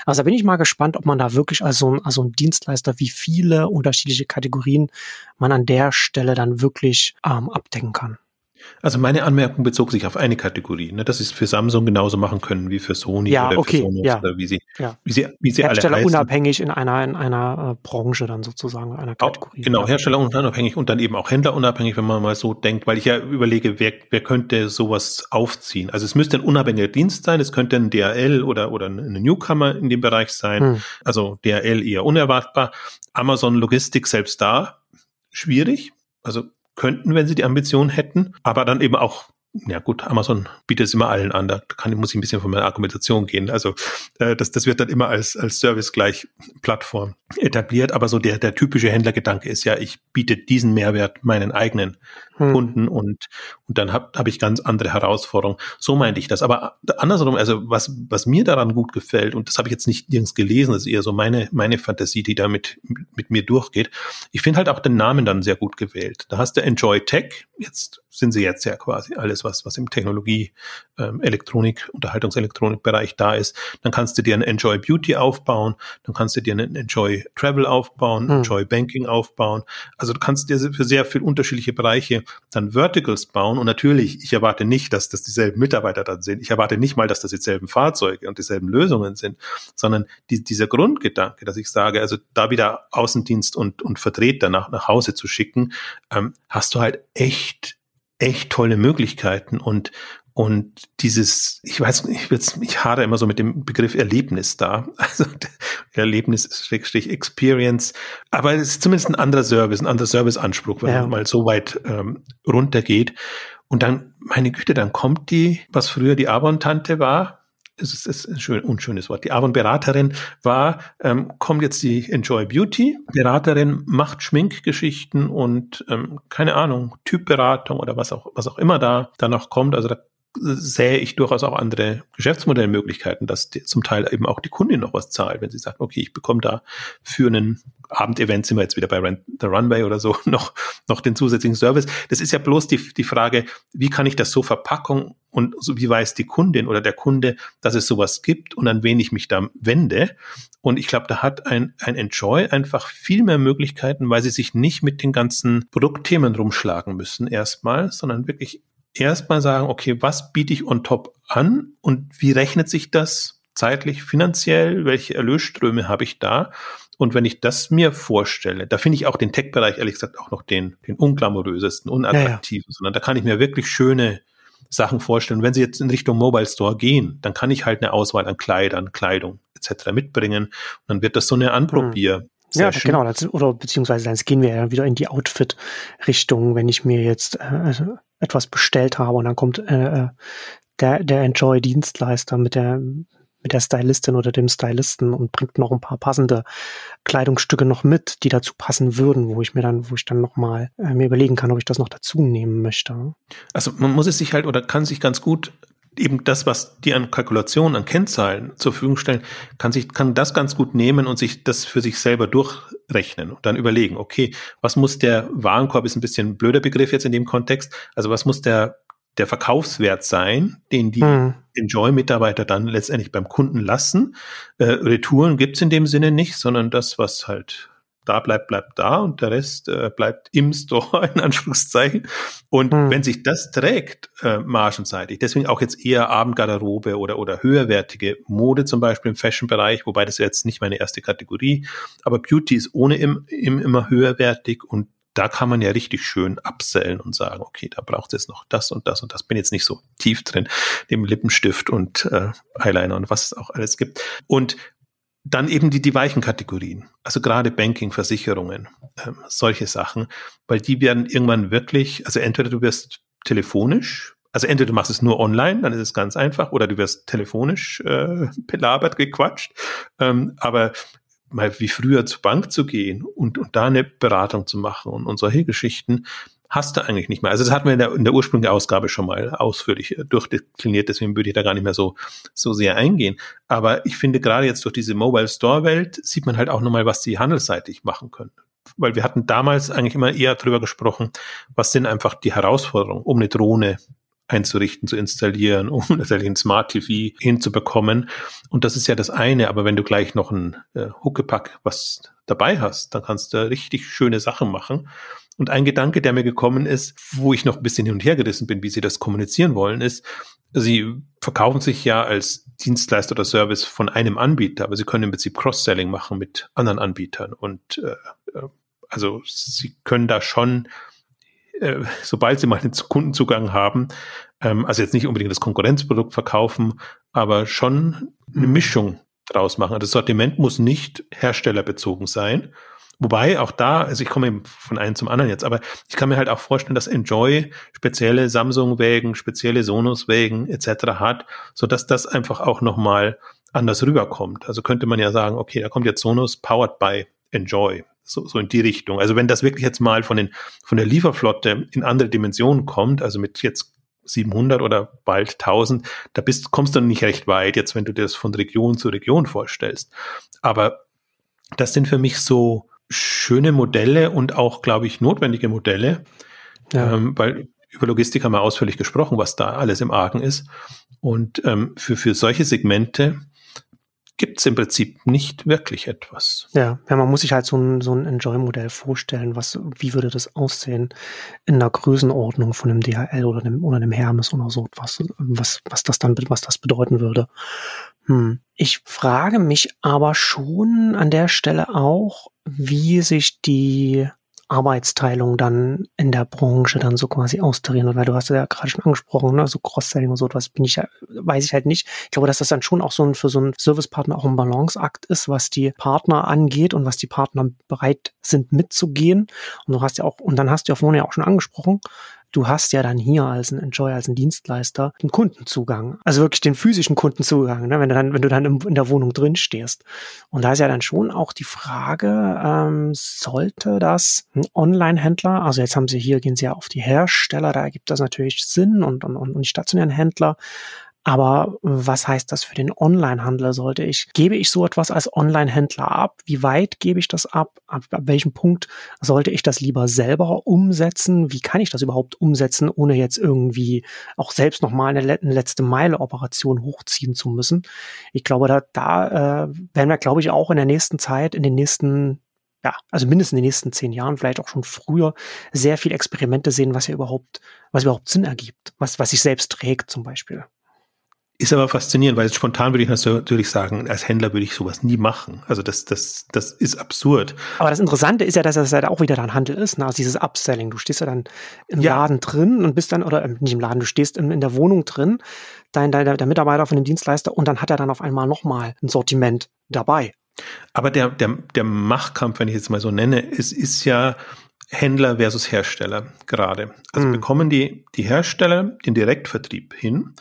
also da bin ich mal gespannt, ob man da wirklich als so ein, als so ein Dienstleister, wie viele unterschiedliche Kategorien man an der Stelle dann wirklich ähm, abdecken kann. Also meine Anmerkung bezog sich auf eine Kategorie, ne, dass sie es für Samsung genauso machen können wie für Sony ja, oder okay, für Sonos ja, oder wie sie, ja. wie sie, wie sie alle heißen. unabhängig in einer, in einer äh, Branche dann sozusagen, einer Kategorie. Auch, genau, Hersteller unabhängig und dann eben auch Händler unabhängig, wenn man mal so denkt, weil ich ja überlege, wer, wer könnte sowas aufziehen? Also es müsste ein unabhängiger Dienst sein, es könnte ein DRL oder, oder eine Newcomer in dem Bereich sein. Hm. Also DRL eher unerwartbar. Amazon Logistik selbst da, schwierig. Also könnten, wenn sie die Ambition hätten, aber dann eben auch ja gut, Amazon bietet es immer allen an. Da kann, muss ich ein bisschen von meiner Argumentation gehen. Also äh, das, das wird dann immer als, als Service gleich Plattform etabliert. Aber so der, der typische Händlergedanke ist ja, ich biete diesen Mehrwert meinen eigenen hm. Kunden und, und dann habe hab ich ganz andere Herausforderungen. So meinte ich das. Aber andersrum, also was, was mir daran gut gefällt, und das habe ich jetzt nicht nirgends gelesen, das ist eher so meine, meine Fantasie, die da mit, mit mir durchgeht. Ich finde halt auch den Namen dann sehr gut gewählt. Da hast du Enjoy Tech, jetzt sind sie jetzt ja quasi alles, was, was im Technologie, ähm, Elektronik, Unterhaltungselektronikbereich da ist. Dann kannst du dir einen Enjoy Beauty aufbauen, dann kannst du dir einen Enjoy Travel aufbauen, hm. Enjoy Banking aufbauen. Also du kannst dir für sehr viel unterschiedliche Bereiche dann Verticals bauen. Und natürlich, ich erwarte nicht, dass das dieselben Mitarbeiter dann sind. Ich erwarte nicht mal, dass das dieselben Fahrzeuge und dieselben Lösungen sind, sondern die, dieser Grundgedanke, dass ich sage, also da wieder Außendienst und, und Vertreter nach, nach Hause zu schicken, ähm, hast du halt echt echt tolle Möglichkeiten und und dieses, ich weiß, ich, ich haare immer so mit dem Begriff Erlebnis da. Also Erlebnis ist Schrägstrich Experience. Aber es ist zumindest ein anderer Service, ein anderer Serviceanspruch, wenn ja. man mal so weit ähm, runtergeht. Und dann, meine Güte, dann kommt die, was früher die Avon-Tante war, es ist, ist ein schön, unschönes Wort. Die Avon-Beraterin war, ähm, kommt jetzt die Enjoy Beauty. Beraterin macht Schminkgeschichten und ähm, keine Ahnung, Typberatung oder was auch, was auch immer da, da noch kommt. Also da sähe ich durchaus auch andere Geschäftsmodellmöglichkeiten, dass die, zum Teil eben auch die Kundin noch was zahlt, wenn sie sagt, okay, ich bekomme da für einen Abendevent, sind wir jetzt wieder bei Rent the Runway oder so, noch, noch den zusätzlichen Service. Das ist ja bloß die, die Frage, wie kann ich das so verpacken und so, wie weiß die Kundin oder der Kunde, dass es sowas gibt und an wen ich mich da wende. Und ich glaube, da hat ein, ein Enjoy einfach viel mehr Möglichkeiten, weil sie sich nicht mit den ganzen Produktthemen rumschlagen müssen erstmal, sondern wirklich erstmal sagen, okay, was biete ich on top an und wie rechnet sich das zeitlich, finanziell, welche Erlösströme habe ich da? Und wenn ich das mir vorstelle, da finde ich auch den Tech-Bereich ehrlich gesagt auch noch den, den unglamourösesten, unattraktiven, ja, ja. sondern da kann ich mir wirklich schöne Sachen vorstellen. Wenn Sie jetzt in Richtung Mobile Store gehen, dann kann ich halt eine Auswahl an Kleidern, Kleidung etc. mitbringen und dann wird das so eine Anprobier. Ja, genau. Das, oder beziehungsweise dann gehen wir ja wieder in die Outfit-Richtung, wenn ich mir jetzt äh, etwas bestellt habe und dann kommt äh, äh, der, der Enjoy-Dienstleister mit der mit der Stylistin oder dem Stylisten und bringt noch ein paar passende Kleidungsstücke noch mit, die dazu passen würden, wo ich mir dann, wo ich dann nochmal äh, mir überlegen kann, ob ich das noch dazu nehmen möchte. Also man muss es sich halt oder kann sich ganz gut eben das, was die an Kalkulationen, an Kennzahlen zur Verfügung stellen, kann sich, kann das ganz gut nehmen und sich das für sich selber durchrechnen und dann überlegen, okay, was muss der Warenkorb, ist ein bisschen ein blöder Begriff jetzt in dem Kontext, also was muss der, der Verkaufswert sein, den die hm. Enjoy-Mitarbeiter dann letztendlich beim Kunden lassen. Äh, Retouren gibt's in dem Sinne nicht, sondern das, was halt da bleibt, bleibt da und der Rest äh, bleibt im Store in Anführungszeichen. Und hm. wenn sich das trägt, äh, margenseitig, deswegen auch jetzt eher Abendgarderobe oder, oder höherwertige Mode zum Beispiel im Fashion-Bereich, wobei das jetzt nicht meine erste Kategorie, aber Beauty ist ohne im, im immer höherwertig und da kann man ja richtig schön absellen und sagen, okay, da braucht es jetzt noch das und das und das. Bin jetzt nicht so tief drin, dem Lippenstift und äh, Eyeliner und was es auch alles gibt. Und dann eben die, die weichen Kategorien, also gerade Banking, Versicherungen, ähm, solche Sachen, weil die werden irgendwann wirklich, also entweder du wirst telefonisch, also entweder du machst es nur online, dann ist es ganz einfach, oder du wirst telefonisch äh, belabert, gequatscht, ähm, aber mal wie früher zur Bank zu gehen und, und da eine Beratung zu machen und, und solche Geschichten, hast du eigentlich nicht mehr. Also das hatten wir in der, in der ursprünglichen Ausgabe schon mal ausführlich äh, durchdekliniert, deswegen würde ich da gar nicht mehr so, so sehr eingehen. Aber ich finde gerade jetzt durch diese Mobile Store Welt sieht man halt auch nochmal, was sie handelsseitig machen können. Weil wir hatten damals eigentlich immer eher drüber gesprochen, was sind einfach die Herausforderungen, um eine Drohne einzurichten, zu installieren, um tatsächlich ein Smart TV hinzubekommen. Und das ist ja das eine, aber wenn du gleich noch ein äh, Huckepack was dabei hast, dann kannst du richtig schöne Sachen machen. Und ein Gedanke, der mir gekommen ist, wo ich noch ein bisschen hin und her gerissen bin, wie sie das kommunizieren wollen, ist, sie verkaufen sich ja als Dienstleister oder Service von einem Anbieter, aber sie können im Prinzip Cross-Selling machen mit anderen Anbietern. Und äh, äh also sie können da schon, äh, sobald sie mal einen Kundenzugang haben, ähm, also jetzt nicht unbedingt das Konkurrenzprodukt verkaufen, aber schon eine. Mischung draus machen. Das Sortiment muss nicht herstellerbezogen sein, Wobei auch da, also ich komme eben von einem zum anderen jetzt, aber ich kann mir halt auch vorstellen, dass Enjoy spezielle Samsung-Wägen, spezielle Sonos-Wägen etc. hat, so dass das einfach auch nochmal anders rüberkommt. Also könnte man ja sagen, okay, da kommt jetzt Sonos powered by Enjoy. So, so in die Richtung. Also wenn das wirklich jetzt mal von den, von der Lieferflotte in andere Dimensionen kommt, also mit jetzt 700 oder bald 1000, da bist, kommst du nicht recht weit, jetzt wenn du dir das von Region zu Region vorstellst. Aber das sind für mich so, schöne Modelle und auch, glaube ich, notwendige Modelle, ja. ähm, weil über Logistik haben wir ausführlich gesprochen, was da alles im Argen ist. Und ähm, für, für solche Segmente gibt es im Prinzip nicht wirklich etwas. Ja, ja man muss sich halt so ein, so ein Enjoy-Modell vorstellen. Was, wie würde das aussehen in der Größenordnung von einem DHL oder einem, oder einem Hermes oder so was, was, was das dann, was das bedeuten würde. Hm. Ich frage mich aber schon an der Stelle auch, wie sich die Arbeitsteilung dann in der Branche dann so quasi austarieren weil du hast ja gerade schon angesprochen, ne, so Cross-Selling und so etwas bin ich ja, weiß ich halt nicht. Ich glaube, dass das dann schon auch so ein, für so einen Servicepartner auch ein Balanceakt ist, was die Partner angeht und was die Partner bereit sind mitzugehen. Und du hast ja auch, und dann hast du ja vorhin ja auch schon angesprochen, du hast ja dann hier als ein Enjoy, als ein Dienstleister den Kundenzugang, also wirklich den physischen Kundenzugang, ne, wenn du dann, wenn du dann in der Wohnung drin stehst. Und da ist ja dann schon auch die Frage, ähm, sollte das ein Online-Händler, also jetzt haben sie hier, gehen sie ja auf die Hersteller, da ergibt das natürlich Sinn und, und, und die stationären Händler, aber was heißt das für den Online-Handler? Sollte ich, gebe ich so etwas als Online-Händler ab? Wie weit gebe ich das ab? Ab, ab welchem Punkt sollte ich das lieber selber umsetzen? Wie kann ich das überhaupt umsetzen, ohne jetzt irgendwie auch selbst nochmal eine, eine letzte Meile-Operation hochziehen zu müssen? Ich glaube, da, da äh, werden wir, glaube ich, auch in der nächsten Zeit, in den nächsten ja, also mindestens in den nächsten zehn Jahren, vielleicht auch schon früher, sehr viel Experimente sehen, was ja überhaupt, was überhaupt Sinn ergibt, was, was sich selbst trägt zum Beispiel. Ist aber faszinierend, weil spontan würde ich natürlich sagen, als Händler würde ich sowas nie machen. Also das, das, das ist absurd. Aber das Interessante ist ja, dass das halt auch wieder dann Handel ist, ne? also dieses Upselling. Du stehst ja dann im ja. Laden drin und bist dann, oder ähm, nicht im Laden, du stehst in, in der Wohnung drin, dein, dein, der Mitarbeiter von dem Dienstleister und dann hat er dann auf einmal nochmal ein Sortiment dabei. Aber der, der, der Machtkampf, wenn ich jetzt mal so nenne, ist, ist ja Händler versus Hersteller gerade. Also mhm. bekommen die, die Hersteller den Direktvertrieb hin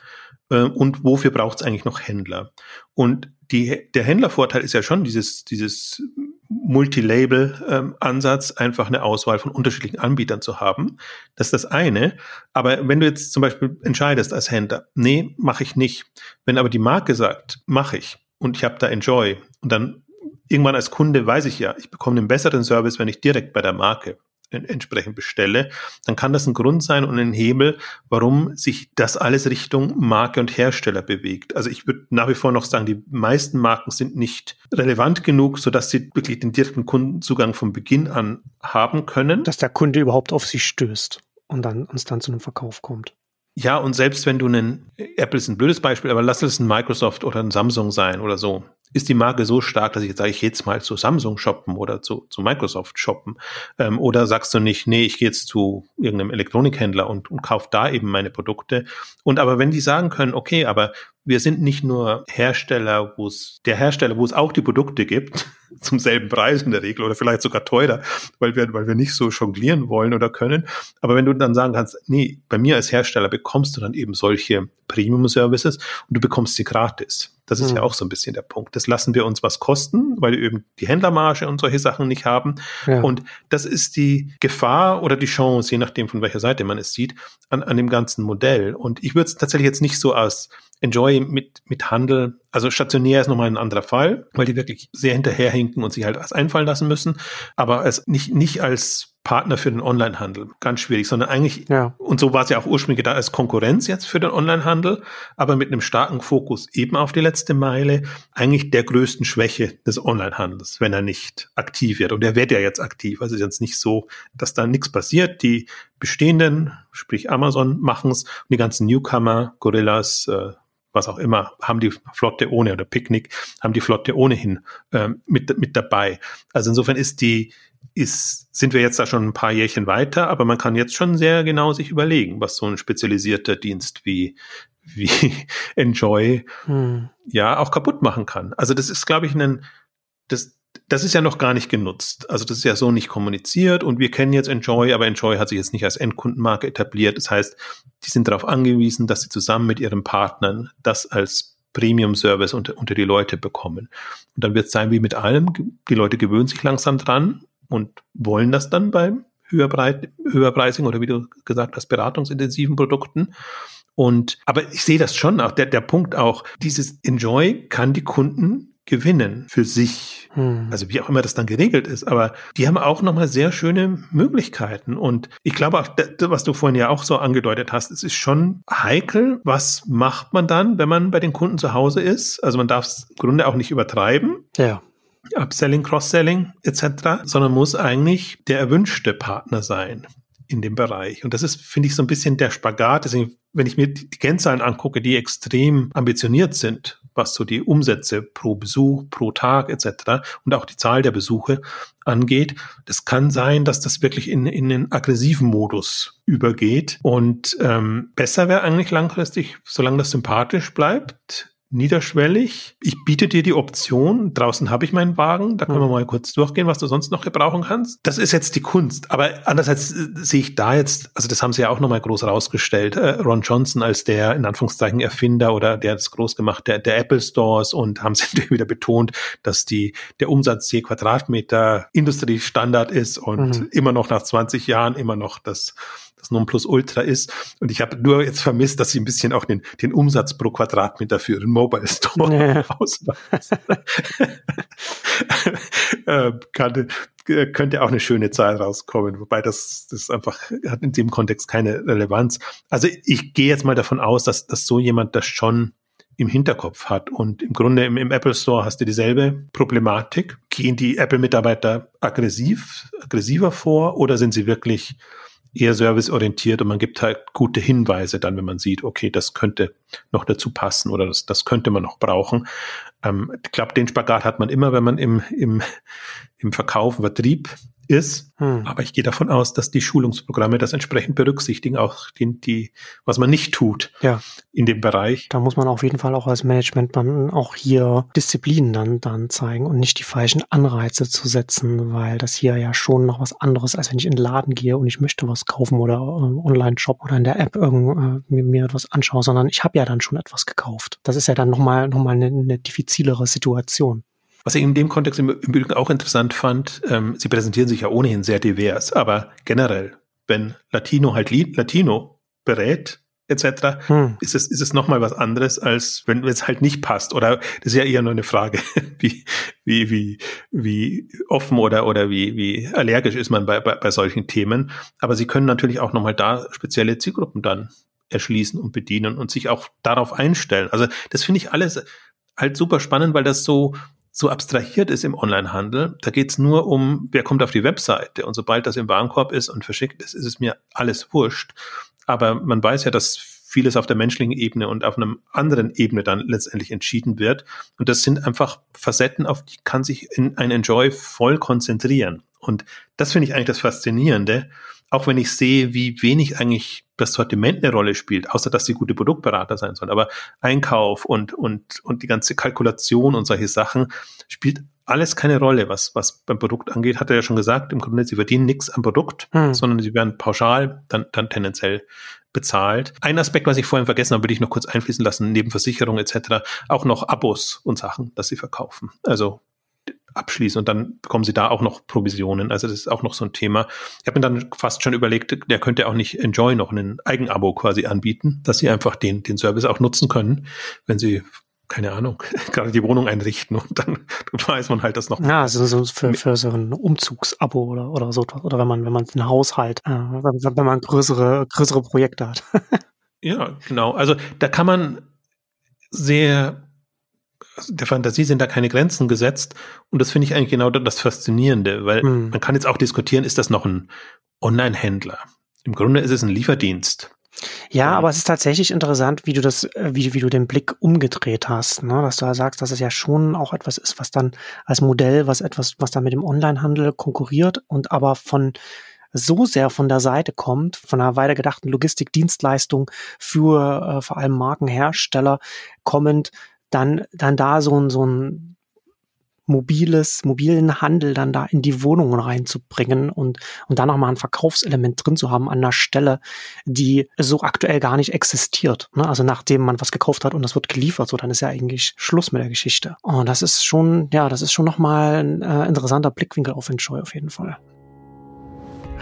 äh, und wofür braucht es eigentlich noch Händler? Und die, der Händlervorteil ist ja schon dieses, dieses Multilabel-Ansatz, ähm, einfach eine Auswahl von unterschiedlichen Anbietern zu haben. Das ist das eine. Aber wenn du jetzt zum Beispiel entscheidest als Händler, nee, mache ich nicht. Wenn aber die Marke sagt, mache ich und ich habe da Enjoy und dann irgendwann als Kunde weiß ich ja, ich bekomme einen besseren Service, wenn ich direkt bei der Marke entsprechend bestelle, dann kann das ein Grund sein und ein Hebel, warum sich das alles Richtung Marke und Hersteller bewegt. Also ich würde nach wie vor noch sagen, die meisten Marken sind nicht relevant genug, sodass sie wirklich den direkten Kundenzugang von Beginn an haben können. Dass der Kunde überhaupt auf sie stößt und dann uns dann zu einem Verkauf kommt. Ja, und selbst wenn du einen, Apple ist ein blödes Beispiel, aber lass es ein Microsoft oder ein Samsung sein oder so ist die Marke so stark, dass ich jetzt sage, ich gehe jetzt mal zu Samsung shoppen oder zu, zu Microsoft shoppen? Ähm, oder sagst du nicht, nee, ich gehe jetzt zu irgendeinem Elektronikhändler und, und kaufe da eben meine Produkte? Und aber wenn die sagen können, okay, aber wir sind nicht nur Hersteller, wo es, der Hersteller, wo es auch die Produkte gibt, zum selben Preis in der Regel oder vielleicht sogar teurer, weil wir, weil wir nicht so jonglieren wollen oder können. Aber wenn du dann sagen kannst, nee, bei mir als Hersteller bekommst du dann eben solche Premium-Services und du bekommst sie gratis. Das ist mhm. ja auch so ein bisschen der Punkt. Das lassen wir uns was kosten, weil wir eben die Händlermarge und solche Sachen nicht haben. Ja. Und das ist die Gefahr oder die Chance, je nachdem von welcher Seite man es sieht, an, an dem ganzen Modell. Und ich würde es tatsächlich jetzt nicht so als Enjoy mit, mit Handel, also stationär ist nochmal ein anderer Fall, weil die wirklich sehr hinterherhinken und sich halt was einfallen lassen müssen, aber es nicht, nicht als Partner für den Onlinehandel. Ganz schwierig, sondern eigentlich, ja. und so war es ja auch ursprünglich gedacht als Konkurrenz jetzt für den Onlinehandel, aber mit einem starken Fokus eben auf die letzte Meile, eigentlich der größten Schwäche des Onlinehandels, wenn er nicht aktiv wird. Und er wird ja jetzt aktiv. Also es ist jetzt nicht so, dass da nichts passiert. Die bestehenden, sprich Amazon, machen es und die ganzen Newcomer, Gorillas, äh, was auch immer, haben die Flotte ohne oder Picknick, haben die Flotte ohnehin äh, mit, mit dabei. Also insofern ist die, ist, sind wir jetzt da schon ein paar Jährchen weiter, aber man kann jetzt schon sehr genau sich überlegen, was so ein spezialisierter Dienst wie, wie Enjoy hm. ja auch kaputt machen kann. Also das ist, glaube ich, ein, das, das ist ja noch gar nicht genutzt. Also das ist ja so nicht kommuniziert und wir kennen jetzt Enjoy, aber Enjoy hat sich jetzt nicht als Endkundenmarke etabliert. Das heißt, die sind darauf angewiesen, dass sie zusammen mit ihren Partnern das als Premium-Service unter, unter die Leute bekommen. Und dann wird es sein wie mit allem, die Leute gewöhnen sich langsam dran und wollen das dann beim Höherpreising oder wie du gesagt hast, beratungsintensiven Produkten. Und, aber ich sehe das schon auch, der, der Punkt auch, dieses Enjoy kann die Kunden gewinnen für sich. Hm. Also wie auch immer das dann geregelt ist. Aber die haben auch nochmal sehr schöne Möglichkeiten. Und ich glaube auch, was du vorhin ja auch so angedeutet hast, es ist schon heikel. Was macht man dann, wenn man bei den Kunden zu Hause ist? Also man darf es im Grunde auch nicht übertreiben. Ja. Upselling, Cross-Selling etc., sondern muss eigentlich der erwünschte Partner sein in dem Bereich. Und das ist, finde ich, so ein bisschen der Spagat. Deswegen, wenn ich mir die Kennzahlen angucke, die extrem ambitioniert sind, was so die Umsätze pro Besuch, pro Tag etc. und auch die Zahl der Besuche angeht, das kann sein, dass das wirklich in, in den aggressiven Modus übergeht. Und ähm, besser wäre eigentlich langfristig, solange das sympathisch bleibt, niederschwellig. Ich biete dir die Option, draußen habe ich meinen Wagen, da können wir mal kurz durchgehen, was du sonst noch gebrauchen kannst. Das ist jetzt die Kunst. Aber andererseits äh, sehe ich da jetzt, also das haben sie ja auch nochmal groß rausgestellt, äh, Ron Johnson als der in Anführungszeichen Erfinder oder der das groß gemacht, der, der Apple Stores und haben sie wieder betont, dass die, der Umsatz je Quadratmeter Industriestandard ist und mhm. immer noch nach 20 Jahren immer noch das das Nonplusultra ist. Und ich habe nur jetzt vermisst, dass sie ein bisschen auch den, den Umsatz pro Quadratmeter für den Mobile Store ja. ausweisen. äh, kann, könnte auch eine schöne Zahl rauskommen, wobei das, das einfach hat in dem Kontext keine Relevanz. Also ich gehe jetzt mal davon aus, dass, dass so jemand das schon im Hinterkopf hat. Und im Grunde im, im Apple Store hast du dieselbe Problematik. Gehen die Apple-Mitarbeiter aggressiv, aggressiver vor oder sind sie wirklich eher serviceorientiert und man gibt halt gute Hinweise dann, wenn man sieht, okay, das könnte noch dazu passen oder das, das könnte man noch brauchen. Ähm, ich glaube, den Spagat hat man immer, wenn man im, im, im Verkauf, Vertrieb ist. Hm. Aber ich gehe davon aus, dass die Schulungsprogramme das entsprechend berücksichtigen, auch die, die, was man nicht tut ja. in dem Bereich. Da muss man auf jeden Fall auch als Management dann auch hier Disziplinen dann, dann zeigen und nicht die falschen Anreize zu setzen, weil das hier ja schon noch was anderes, als wenn ich in den Laden gehe und ich möchte was kaufen oder äh, Online-Shop oder in der App irgend, äh, mir, mir etwas anschaue, sondern ich habe ja dann schon etwas gekauft. Das ist ja dann nochmal noch mal eine, eine diffizilere Situation. Was ich in dem Kontext im, Übrigen auch interessant fand, ähm, sie präsentieren sich ja ohnehin sehr divers, aber generell, wenn Latino halt Latino berät, etc., hm. ist es, ist es nochmal was anderes, als wenn es halt nicht passt. Oder das ist ja eher nur eine Frage, wie, wie, wie, wie offen oder, oder wie, wie allergisch ist man bei, bei, bei solchen Themen. Aber sie können natürlich auch nochmal da spezielle Zielgruppen dann erschließen und bedienen und sich auch darauf einstellen. Also das finde ich alles halt super spannend, weil das so, so abstrahiert ist im Onlinehandel. Da geht's nur um, wer kommt auf die Webseite. Und sobald das im Warenkorb ist und verschickt ist, ist es mir alles wurscht. Aber man weiß ja, dass vieles auf der menschlichen Ebene und auf einer anderen Ebene dann letztendlich entschieden wird. Und das sind einfach Facetten, auf die kann sich in ein Enjoy voll konzentrieren. Und das finde ich eigentlich das Faszinierende, auch wenn ich sehe, wie wenig eigentlich das Sortiment eine Rolle spielt, außer dass sie gute Produktberater sein sollen. Aber Einkauf und, und, und die ganze Kalkulation und solche Sachen spielt alles keine Rolle, was, was beim Produkt angeht, hat er ja schon gesagt, im Grunde, sie verdienen nichts am Produkt, hm. sondern sie werden pauschal dann, dann tendenziell bezahlt. Ein Aspekt, was ich vorhin vergessen habe, will ich noch kurz einfließen lassen, neben Versicherung etc., auch noch Abos und Sachen, dass sie verkaufen. Also abschließen und dann bekommen sie da auch noch Provisionen. Also das ist auch noch so ein Thema. Ich habe mir dann fast schon überlegt, der könnte auch nicht Enjoy noch ein Eigenabo quasi anbieten, dass sie einfach den, den Service auch nutzen können, wenn sie keine Ahnung, gerade die Wohnung einrichten und dann weiß man halt das noch. Ja, also so für, für so ein Umzugsabo oder, oder so, oder wenn man, wenn man einen Haushalt, äh, wenn, wenn man größere, größere Projekte hat. ja, genau. Also da kann man sehr, der Fantasie sind da keine Grenzen gesetzt und das finde ich eigentlich genau das Faszinierende, weil hm. man kann jetzt auch diskutieren, ist das noch ein Online-Händler? Im Grunde ist es ein Lieferdienst. Ja, aber es ist tatsächlich interessant, wie du das, äh, wie, wie du den Blick umgedreht hast, ne? dass du da sagst, dass es ja schon auch etwas ist, was dann als Modell, was etwas, was dann mit dem Onlinehandel konkurriert und aber von so sehr von der Seite kommt, von einer weitergedachten Logistikdienstleistung für äh, vor allem Markenhersteller kommend, dann, dann da so ein, so ein mobiles, mobilen Handel dann da in die Wohnungen reinzubringen und, und da nochmal ein Verkaufselement drin zu haben an einer Stelle, die so aktuell gar nicht existiert. Ne? Also nachdem man was gekauft hat und das wird geliefert, so dann ist ja eigentlich Schluss mit der Geschichte. Und das ist schon, ja, das ist schon nochmal ein äh, interessanter Blickwinkel auf Enjoy auf jeden Fall.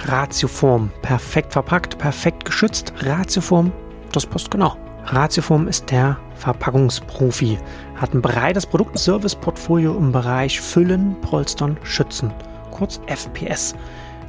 Ratioform, perfekt verpackt, perfekt geschützt. Ratioform, das passt genau. Ratioform ist der Verpackungsprofi, hat ein breites Produkt-Service-Portfolio im Bereich Füllen, Polstern, Schützen, kurz FPS,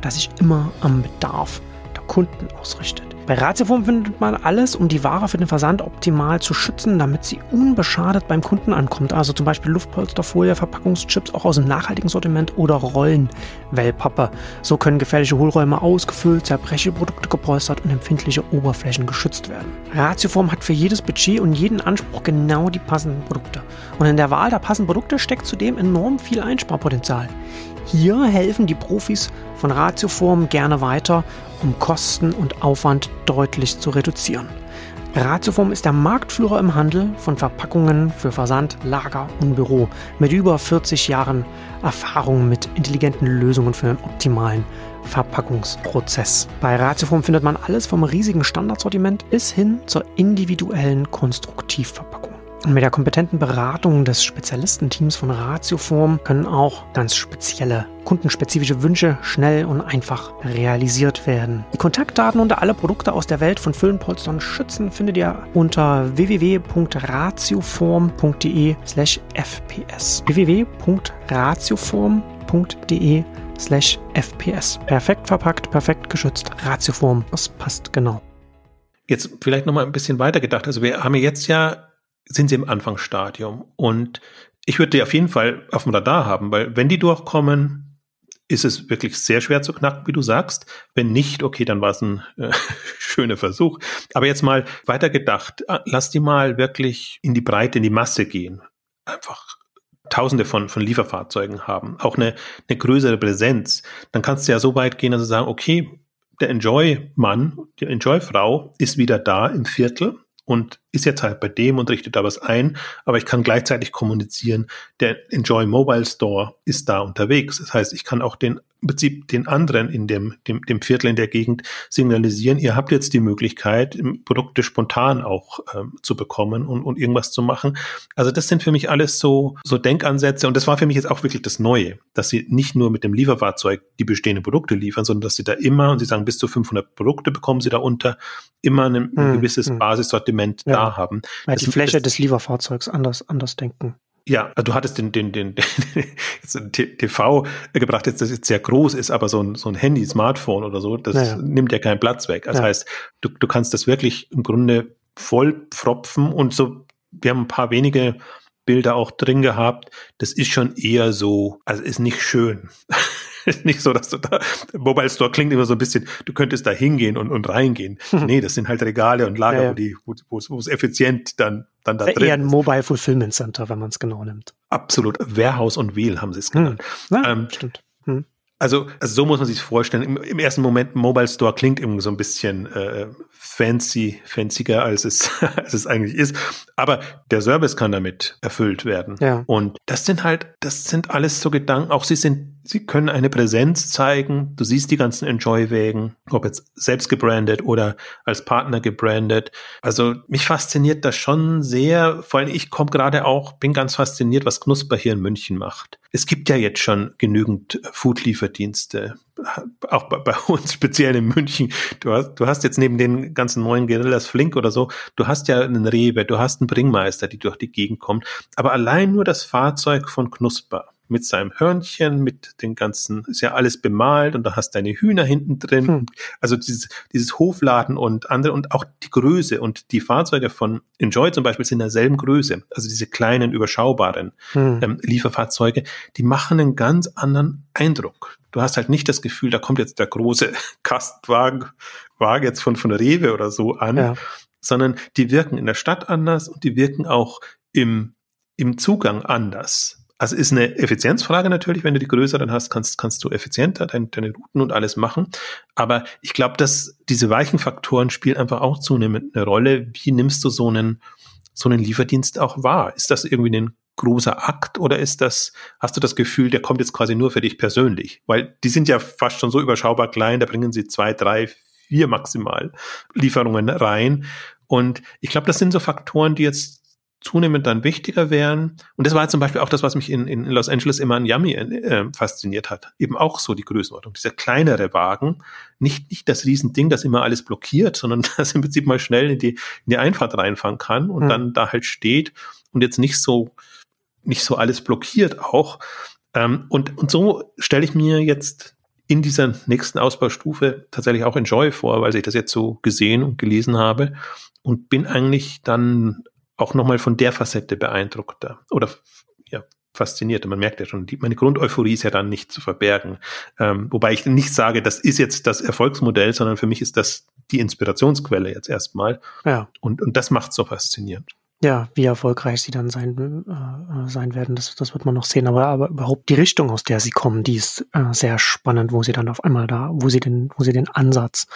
das sich immer am Bedarf der Kunden ausrichtet. Bei Ratioform findet man alles, um die Ware für den Versand optimal zu schützen, damit sie unbeschadet beim Kunden ankommt. Also zum Beispiel Luftpolsterfolie, Verpackungschips auch aus dem nachhaltigen Sortiment oder Rollenwellpappe. So können gefährliche Hohlräume ausgefüllt, zerbrechliche Produkte gepolstert und empfindliche Oberflächen geschützt werden. Ratioform hat für jedes Budget und jeden Anspruch genau die passenden Produkte. Und in der Wahl der passenden Produkte steckt zudem enorm viel Einsparpotenzial. Hier helfen die Profis von Ratioform gerne weiter, um Kosten und Aufwand deutlich zu reduzieren. Ratioform ist der Marktführer im Handel von Verpackungen für Versand, Lager und Büro mit über 40 Jahren Erfahrung mit intelligenten Lösungen für einen optimalen Verpackungsprozess. Bei Ratioform findet man alles vom riesigen Standardsortiment bis hin zur individuellen Konstruktivverpackung. Und mit der kompetenten Beratung des Spezialistenteams von Ratioform können auch ganz spezielle, kundenspezifische Wünsche schnell und einfach realisiert werden. Die Kontaktdaten und alle Produkte aus der Welt von Füllenpolstern schützen findet ihr unter www.ratioform.de slash fps. www.ratioform.de slash fps. Perfekt verpackt, perfekt geschützt. Ratioform, das passt genau. Jetzt vielleicht nochmal ein bisschen weiter gedacht. Also wir haben jetzt ja sind sie im Anfangsstadium. Und ich würde die auf jeden Fall auf dem Radar haben, weil wenn die durchkommen, ist es wirklich sehr schwer zu knacken, wie du sagst. Wenn nicht, okay, dann war es ein äh, schöner Versuch. Aber jetzt mal weiter gedacht, äh, lass die mal wirklich in die Breite, in die Masse gehen. Einfach Tausende von, von Lieferfahrzeugen haben, auch eine, eine größere Präsenz. Dann kannst du ja so weit gehen, dass du sagen, okay, der Enjoy-Mann, die Enjoy-Frau ist wieder da im Viertel und ist jetzt halt bei dem und richtet da was ein, aber ich kann gleichzeitig kommunizieren, der Enjoy Mobile Store ist da unterwegs. Das heißt, ich kann auch den im Prinzip den anderen in dem, dem, dem Viertel in der Gegend signalisieren, ihr habt jetzt die Möglichkeit, Produkte spontan auch ähm, zu bekommen und, und irgendwas zu machen. Also das sind für mich alles so, so Denkansätze und das war für mich jetzt auch wirklich das Neue, dass sie nicht nur mit dem Lieferfahrzeug die bestehenden Produkte liefern, sondern dass sie da immer, und sie sagen, bis zu 500 Produkte bekommen sie da unter, immer ein, ein hm, gewisses hm. Basissortiment ja. da haben. Weil die Fläche des Lieferfahrzeugs anders, anders denken. Ja, also du hattest den, den, den, den TV gebracht, jetzt, das jetzt sehr groß ist, aber so ein, so ein Handy, Smartphone oder so, das naja. nimmt ja keinen Platz weg. Das ja. heißt, du, du kannst das wirklich im Grunde voll pfropfen und so, wir haben ein paar wenige Bilder auch drin gehabt. Das ist schon eher so, also ist nicht schön. nicht so, dass du da, Mobile Store klingt immer so ein bisschen, du könntest da hingehen und, und reingehen. nee, das sind halt Regale und Lager, ja, ja. wo die, wo, es effizient dann, dann da drin ist. Eher ein Mobile Fulfillment Center, wenn man es genau nimmt. Absolut. Warehouse und Wheel haben sie es genannt. Hm. Ja, ähm, stimmt. Hm. Also, also so muss man sich vorstellen. Im, Im, ersten Moment Mobile Store klingt irgendwie so ein bisschen äh, fancy, fancier als es, als es eigentlich ist. Aber der Service kann damit erfüllt werden. Ja. Und das sind halt, das sind alles so Gedanken. Auch sie sind Sie können eine Präsenz zeigen. Du siehst die ganzen Enjoy-Wägen, ob jetzt selbst gebrandet oder als Partner gebrandet. Also mich fasziniert das schon sehr. Vor allem ich komme gerade auch, bin ganz fasziniert, was Knusper hier in München macht. Es gibt ja jetzt schon genügend Food-Lieferdienste. Auch bei, uns speziell in München. Du hast, du hast jetzt neben den ganzen neuen Guerillas Flink oder so, du hast ja einen Rewe, du hast einen Bringmeister, die durch die Gegend kommt. Aber allein nur das Fahrzeug von Knusper mit seinem Hörnchen, mit den ganzen, ist ja alles bemalt und da hast deine Hühner hinten drin. Hm. Also dieses, dieses Hofladen und andere und auch die Größe und die Fahrzeuge von Enjoy zum Beispiel sind derselben Größe. Also diese kleinen, überschaubaren hm. ähm, Lieferfahrzeuge, die machen einen ganz anderen Eindruck. Du hast halt nicht das Gefühl, da kommt jetzt der große Kastwagen Wagen jetzt von, von Rewe oder so an, ja. sondern die wirken in der Stadt anders und die wirken auch im, im Zugang anders. Also ist eine Effizienzfrage natürlich, wenn du die größeren hast, kannst, kannst du effizienter deine, deine Routen und alles machen. Aber ich glaube, dass diese weichen Faktoren spielen einfach auch zunehmend eine Rolle. Wie nimmst du so einen, so einen Lieferdienst auch wahr? Ist das irgendwie ein großer Akt oder ist das, hast du das Gefühl, der kommt jetzt quasi nur für dich persönlich? Weil die sind ja fast schon so überschaubar klein, da bringen sie zwei, drei, vier maximal Lieferungen rein. Und ich glaube, das sind so Faktoren, die jetzt zunehmend dann wichtiger wären. Und das war zum Beispiel auch das, was mich in, in Los Angeles immer an Yummy äh, fasziniert hat. Eben auch so die Größenordnung. Dieser kleinere Wagen, nicht, nicht das Riesending, das immer alles blockiert, sondern das im Prinzip mal schnell in die, in die Einfahrt reinfahren kann und mhm. dann da halt steht und jetzt nicht so, nicht so alles blockiert auch. Ähm, und, und so stelle ich mir jetzt in dieser nächsten Ausbaustufe tatsächlich auch Enjoy vor, weil ich das jetzt so gesehen und gelesen habe und bin eigentlich dann auch nochmal von der Facette beeindruckter oder ja, fasziniert. Man merkt ja schon, die, meine Grundeuphorie ist ja dann nicht zu verbergen. Ähm, wobei ich nicht sage, das ist jetzt das Erfolgsmodell, sondern für mich ist das die Inspirationsquelle jetzt erstmal. Ja. Und, und das macht so faszinierend. Ja, wie erfolgreich sie dann sein, äh, sein werden, das, das wird man noch sehen. Aber, aber überhaupt die Richtung, aus der sie kommen, die ist äh, sehr spannend, wo sie dann auf einmal da, wo sie den, wo sie den Ansatz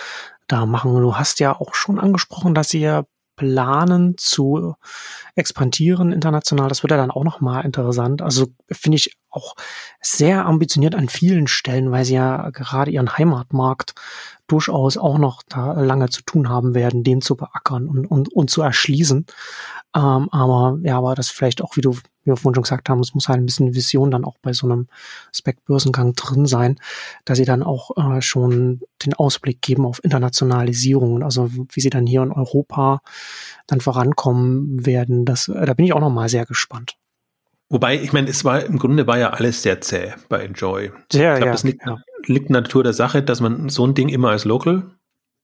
da machen. Du hast ja auch schon angesprochen, dass sie ja planen zu expandieren international. Das wird ja dann auch nochmal interessant. Also finde ich auch sehr ambitioniert an vielen Stellen, weil sie ja gerade ihren Heimatmarkt durchaus auch noch da lange zu tun haben werden, den zu beackern und, und, und zu erschließen. Ähm, aber ja, aber das vielleicht auch, wie du, wie wir vorhin schon gesagt haben, es muss halt ein bisschen Vision dann auch bei so einem Spec-Börsengang drin sein, dass sie dann auch äh, schon den Ausblick geben auf Internationalisierung, also wie sie dann hier in Europa dann vorankommen werden. Das, äh, da bin ich auch noch mal sehr gespannt. Wobei, ich meine, es war im Grunde war ja alles sehr zäh bei Enjoy. Sehr, ich glaube, ja, das liegt, ja. liegt in der Natur der Sache, dass man so ein Ding immer als Local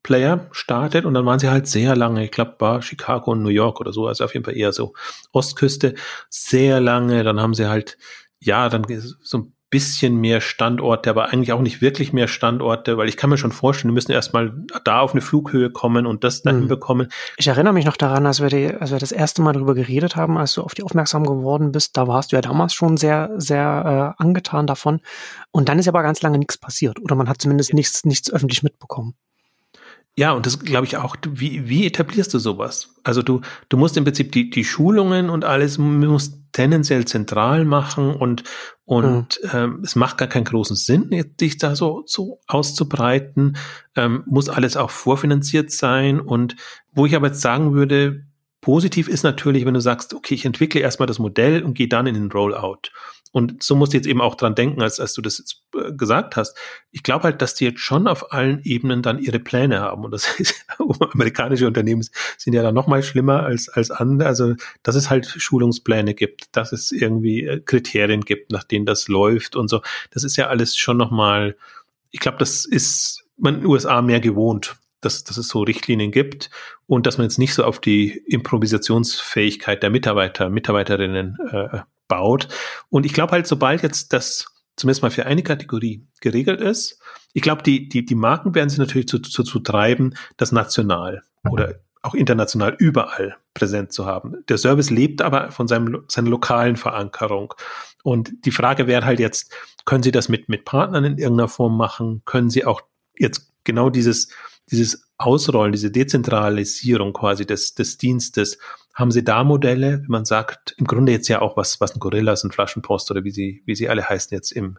Player startet und dann waren sie halt sehr lange, ich glaube, war Chicago und New York oder so, also auf jeden Fall eher so Ostküste, sehr lange, dann haben sie halt, ja, dann so ein bisschen mehr Standorte, aber eigentlich auch nicht wirklich mehr Standorte, weil ich kann mir schon vorstellen, die müssen erstmal da auf eine Flughöhe kommen und das dann hm. bekommen. Ich erinnere mich noch daran, als wir, die, als wir das erste Mal darüber geredet haben, als du auf die aufmerksam geworden bist, da warst du ja damals schon sehr, sehr äh, angetan davon. Und dann ist aber ganz lange nichts passiert oder man hat zumindest nichts, nichts öffentlich mitbekommen. Ja, und das glaube ich auch, wie, wie etablierst du sowas? Also du, du musst im Prinzip die, die Schulungen und alles musst tendenziell zentral machen und, und mhm. ähm, es macht gar keinen großen Sinn, dich da so, so auszubreiten, ähm, muss alles auch vorfinanziert sein und wo ich aber jetzt sagen würde, positiv ist natürlich, wenn du sagst, okay, ich entwickle erstmal das Modell und gehe dann in den Rollout. Und so musst du jetzt eben auch dran denken, als, als du das jetzt äh, gesagt hast. Ich glaube halt, dass die jetzt schon auf allen Ebenen dann ihre Pläne haben. Und das ist, amerikanische Unternehmen sind ja dann noch mal schlimmer als, als andere. Also, dass es halt Schulungspläne gibt, dass es irgendwie äh, Kriterien gibt, nach denen das läuft und so. Das ist ja alles schon noch mal, ich glaube, das ist man in den USA mehr gewohnt dass, dass es so Richtlinien gibt und dass man jetzt nicht so auf die Improvisationsfähigkeit der Mitarbeiter, Mitarbeiterinnen äh, baut. Und ich glaube halt, sobald jetzt das zumindest mal für eine Kategorie geregelt ist, ich glaube, die, die, die Marken werden sich natürlich zu, zu, zu treiben, das national oder auch international überall präsent zu haben. Der Service lebt aber von seinem, seiner lokalen Verankerung. Und die Frage wäre halt jetzt, können Sie das mit, mit Partnern in irgendeiner Form machen? Können Sie auch jetzt genau dieses, dieses Ausrollen, diese Dezentralisierung quasi des, des Dienstes haben Sie da Modelle, wenn man sagt, im Grunde jetzt ja auch was, was ein Gorillas, ein Flaschenpost oder wie sie, wie sie alle heißen jetzt im,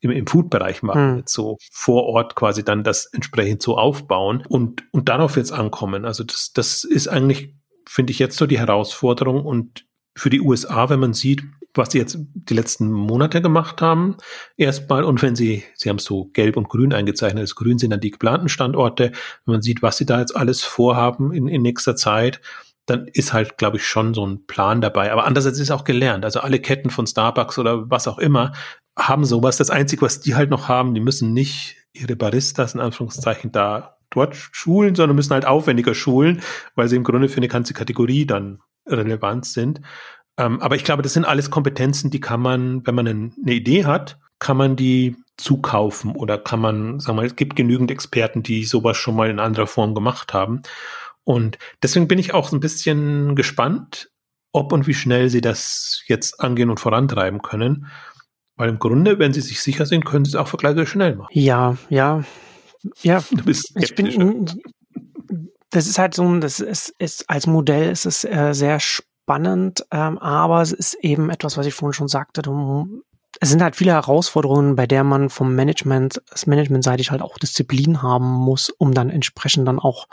im, im Food-Bereich machen, jetzt so vor Ort quasi dann das entsprechend so aufbauen und, und darauf jetzt ankommen. Also das, das ist eigentlich, finde ich jetzt so die Herausforderung und für die USA, wenn man sieht, was sie jetzt die letzten Monate gemacht haben, erstmal. Und wenn sie, sie haben so gelb und grün eingezeichnet, das Grün sind dann die geplanten Standorte. Wenn man sieht, was sie da jetzt alles vorhaben in, in nächster Zeit, dann ist halt, glaube ich, schon so ein Plan dabei. Aber andererseits ist auch gelernt. Also alle Ketten von Starbucks oder was auch immer haben sowas. Das Einzige, was die halt noch haben, die müssen nicht ihre Baristas in Anführungszeichen da dort schulen, sondern müssen halt aufwendiger schulen, weil sie im Grunde für eine ganze Kategorie dann relevant sind. Ähm, aber ich glaube, das sind alles Kompetenzen, die kann man, wenn man eine Idee hat, kann man die zukaufen oder kann man, sagen wir mal, es gibt genügend Experten, die sowas schon mal in anderer Form gemacht haben. Und deswegen bin ich auch so ein bisschen gespannt, ob und wie schnell sie das jetzt angehen und vorantreiben können. Weil im Grunde, wenn sie sich sicher sind, können sie es auch vergleichsweise schnell machen. Ja, ja. Ja, du bist ich bin, das ist halt so, das ist, ist als Modell ist es äh, sehr spannend, ähm, aber es ist eben etwas, was ich vorhin schon sagte, du, es sind halt viele Herausforderungen, bei der man vom Management, das Managementseitig halt auch Disziplin haben muss, um dann entsprechend dann auch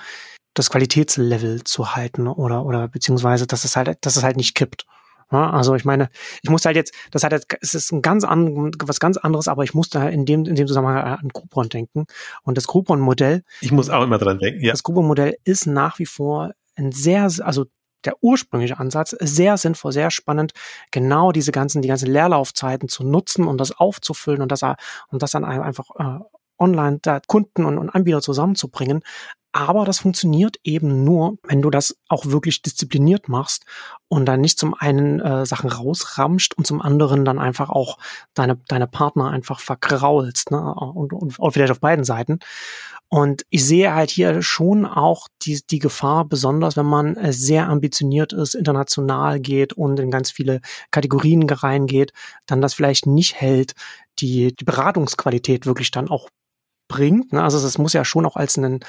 das Qualitätslevel zu halten oder, oder beziehungsweise, dass es halt, dass es halt nicht kippt. Ja, also ich meine, ich muss halt jetzt, das hat jetzt, es ist ein ganz an, was ganz anderes, aber ich musste in dem, in dem Zusammenhang an Groupon denken. Und das Groupon-Modell. Ich muss auch immer dran denken, ja. Das Groupon-Modell ist nach wie vor ein sehr, also der ursprüngliche Ansatz sehr sinnvoll, sehr spannend, genau diese ganzen, die ganzen Leerlaufzeiten zu nutzen und das aufzufüllen und das, und das dann einfach äh, online da Kunden und, und Anbieter zusammenzubringen. Aber das funktioniert eben nur, wenn du das auch wirklich diszipliniert machst und dann nicht zum einen äh, Sachen rausramscht und zum anderen dann einfach auch deine, deine Partner einfach vergraulst, ne? Und, und, und vielleicht auf beiden Seiten. Und ich sehe halt hier schon auch die, die Gefahr, besonders wenn man äh, sehr ambitioniert ist, international geht und in ganz viele Kategorien reingeht, dann das vielleicht nicht hält, die, die Beratungsqualität wirklich dann auch bringt. Ne? Also es muss ja schon auch als ein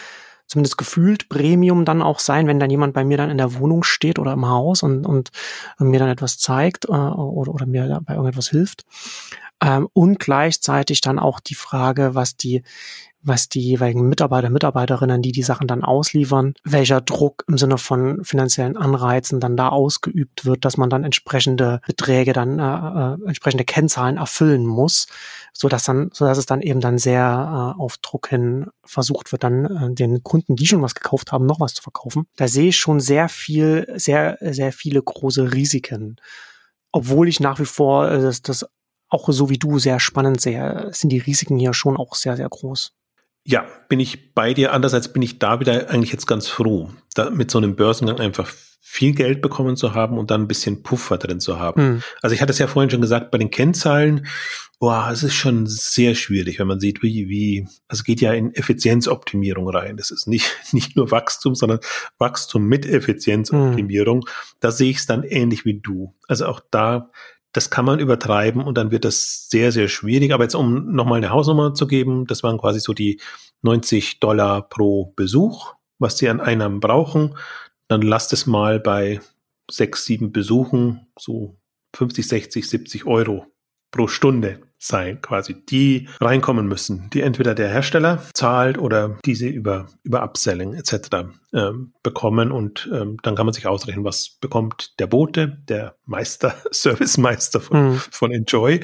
zumindest gefühlt Premium dann auch sein, wenn dann jemand bei mir dann in der Wohnung steht oder im Haus und, und, mir dann etwas zeigt äh, oder, oder mir bei irgendetwas hilft. Ähm, und gleichzeitig dann auch die Frage, was die, was die jeweiligen Mitarbeiter, Mitarbeiterinnen, die die Sachen dann ausliefern, welcher Druck im Sinne von finanziellen Anreizen dann da ausgeübt wird, dass man dann entsprechende Beträge dann äh, äh, entsprechende Kennzahlen erfüllen muss, so dass dann, so dass es dann eben dann sehr äh, auf Druck hin versucht wird, dann äh, den Kunden, die schon was gekauft haben, noch was zu verkaufen. Da sehe ich schon sehr viel, sehr, sehr viele große Risiken obwohl ich nach wie vor äh, das, das auch so wie du sehr spannend sehe, sind die Risiken hier schon auch sehr, sehr groß. Ja, bin ich bei dir. Andererseits bin ich da wieder eigentlich jetzt ganz froh, da mit so einem Börsengang einfach viel Geld bekommen zu haben und dann ein bisschen Puffer drin zu haben. Mhm. Also ich hatte es ja vorhin schon gesagt, bei den Kennzahlen, boah, es ist schon sehr schwierig, wenn man sieht, wie, wie, also geht ja in Effizienzoptimierung rein. Das ist nicht, nicht nur Wachstum, sondern Wachstum mit Effizienzoptimierung. Mhm. Da sehe ich es dann ähnlich wie du. Also auch da das kann man übertreiben und dann wird das sehr, sehr schwierig. Aber jetzt, um nochmal eine Hausnummer zu geben, das waren quasi so die 90 Dollar pro Besuch, was sie an Einnahmen brauchen. Dann lasst es mal bei sechs, sieben Besuchen so 50, 60, 70 Euro pro Stunde sein, quasi, die reinkommen müssen, die entweder der Hersteller zahlt oder diese über, über Upselling etc. Ähm, bekommen und ähm, dann kann man sich ausrechnen, was bekommt der Bote, der Meister, Servicemeister von, mhm. von Enjoy.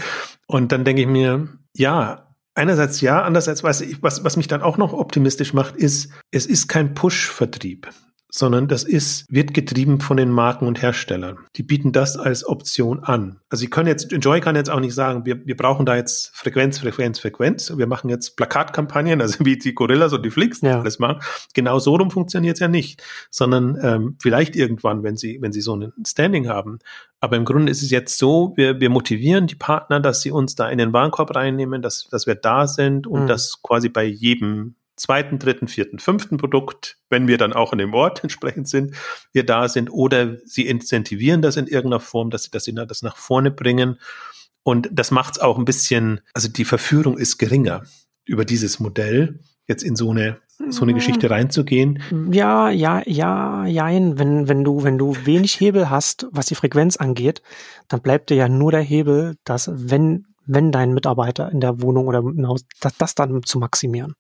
Und dann denke ich mir, ja, einerseits ja, andererseits weiß ich, was, was mich dann auch noch optimistisch macht, ist, es ist kein Push-Vertrieb sondern das ist, wird getrieben von den Marken und Herstellern. Die bieten das als Option an. Also sie können jetzt, Enjoy kann jetzt auch nicht sagen, wir, wir brauchen da jetzt Frequenz, Frequenz, Frequenz. Wir machen jetzt Plakatkampagnen, also wie die Gorillas und die Flix ja. alles machen. Genau so rum funktioniert es ja nicht, sondern ähm, vielleicht irgendwann, wenn sie, wenn sie so ein Standing haben. Aber im Grunde ist es jetzt so, wir, wir motivieren die Partner, dass sie uns da in den Warenkorb reinnehmen, dass, dass wir da sind und mhm. dass quasi bei jedem zweiten, dritten, vierten, fünften Produkt, wenn wir dann auch an dem Ort entsprechend sind, wir da sind oder sie incentivieren das in irgendeiner Form, dass sie das, das nach vorne bringen. Und das macht es auch ein bisschen, also die Verführung ist geringer über dieses Modell, jetzt in so eine so eine Geschichte reinzugehen? Ja, ja, ja, jein. Wenn, wenn du, wenn du wenig Hebel hast, was die Frequenz angeht, dann bleibt dir ja nur der Hebel, dass wenn, wenn dein Mitarbeiter in der Wohnung oder im Haus, das, das dann zu maximieren.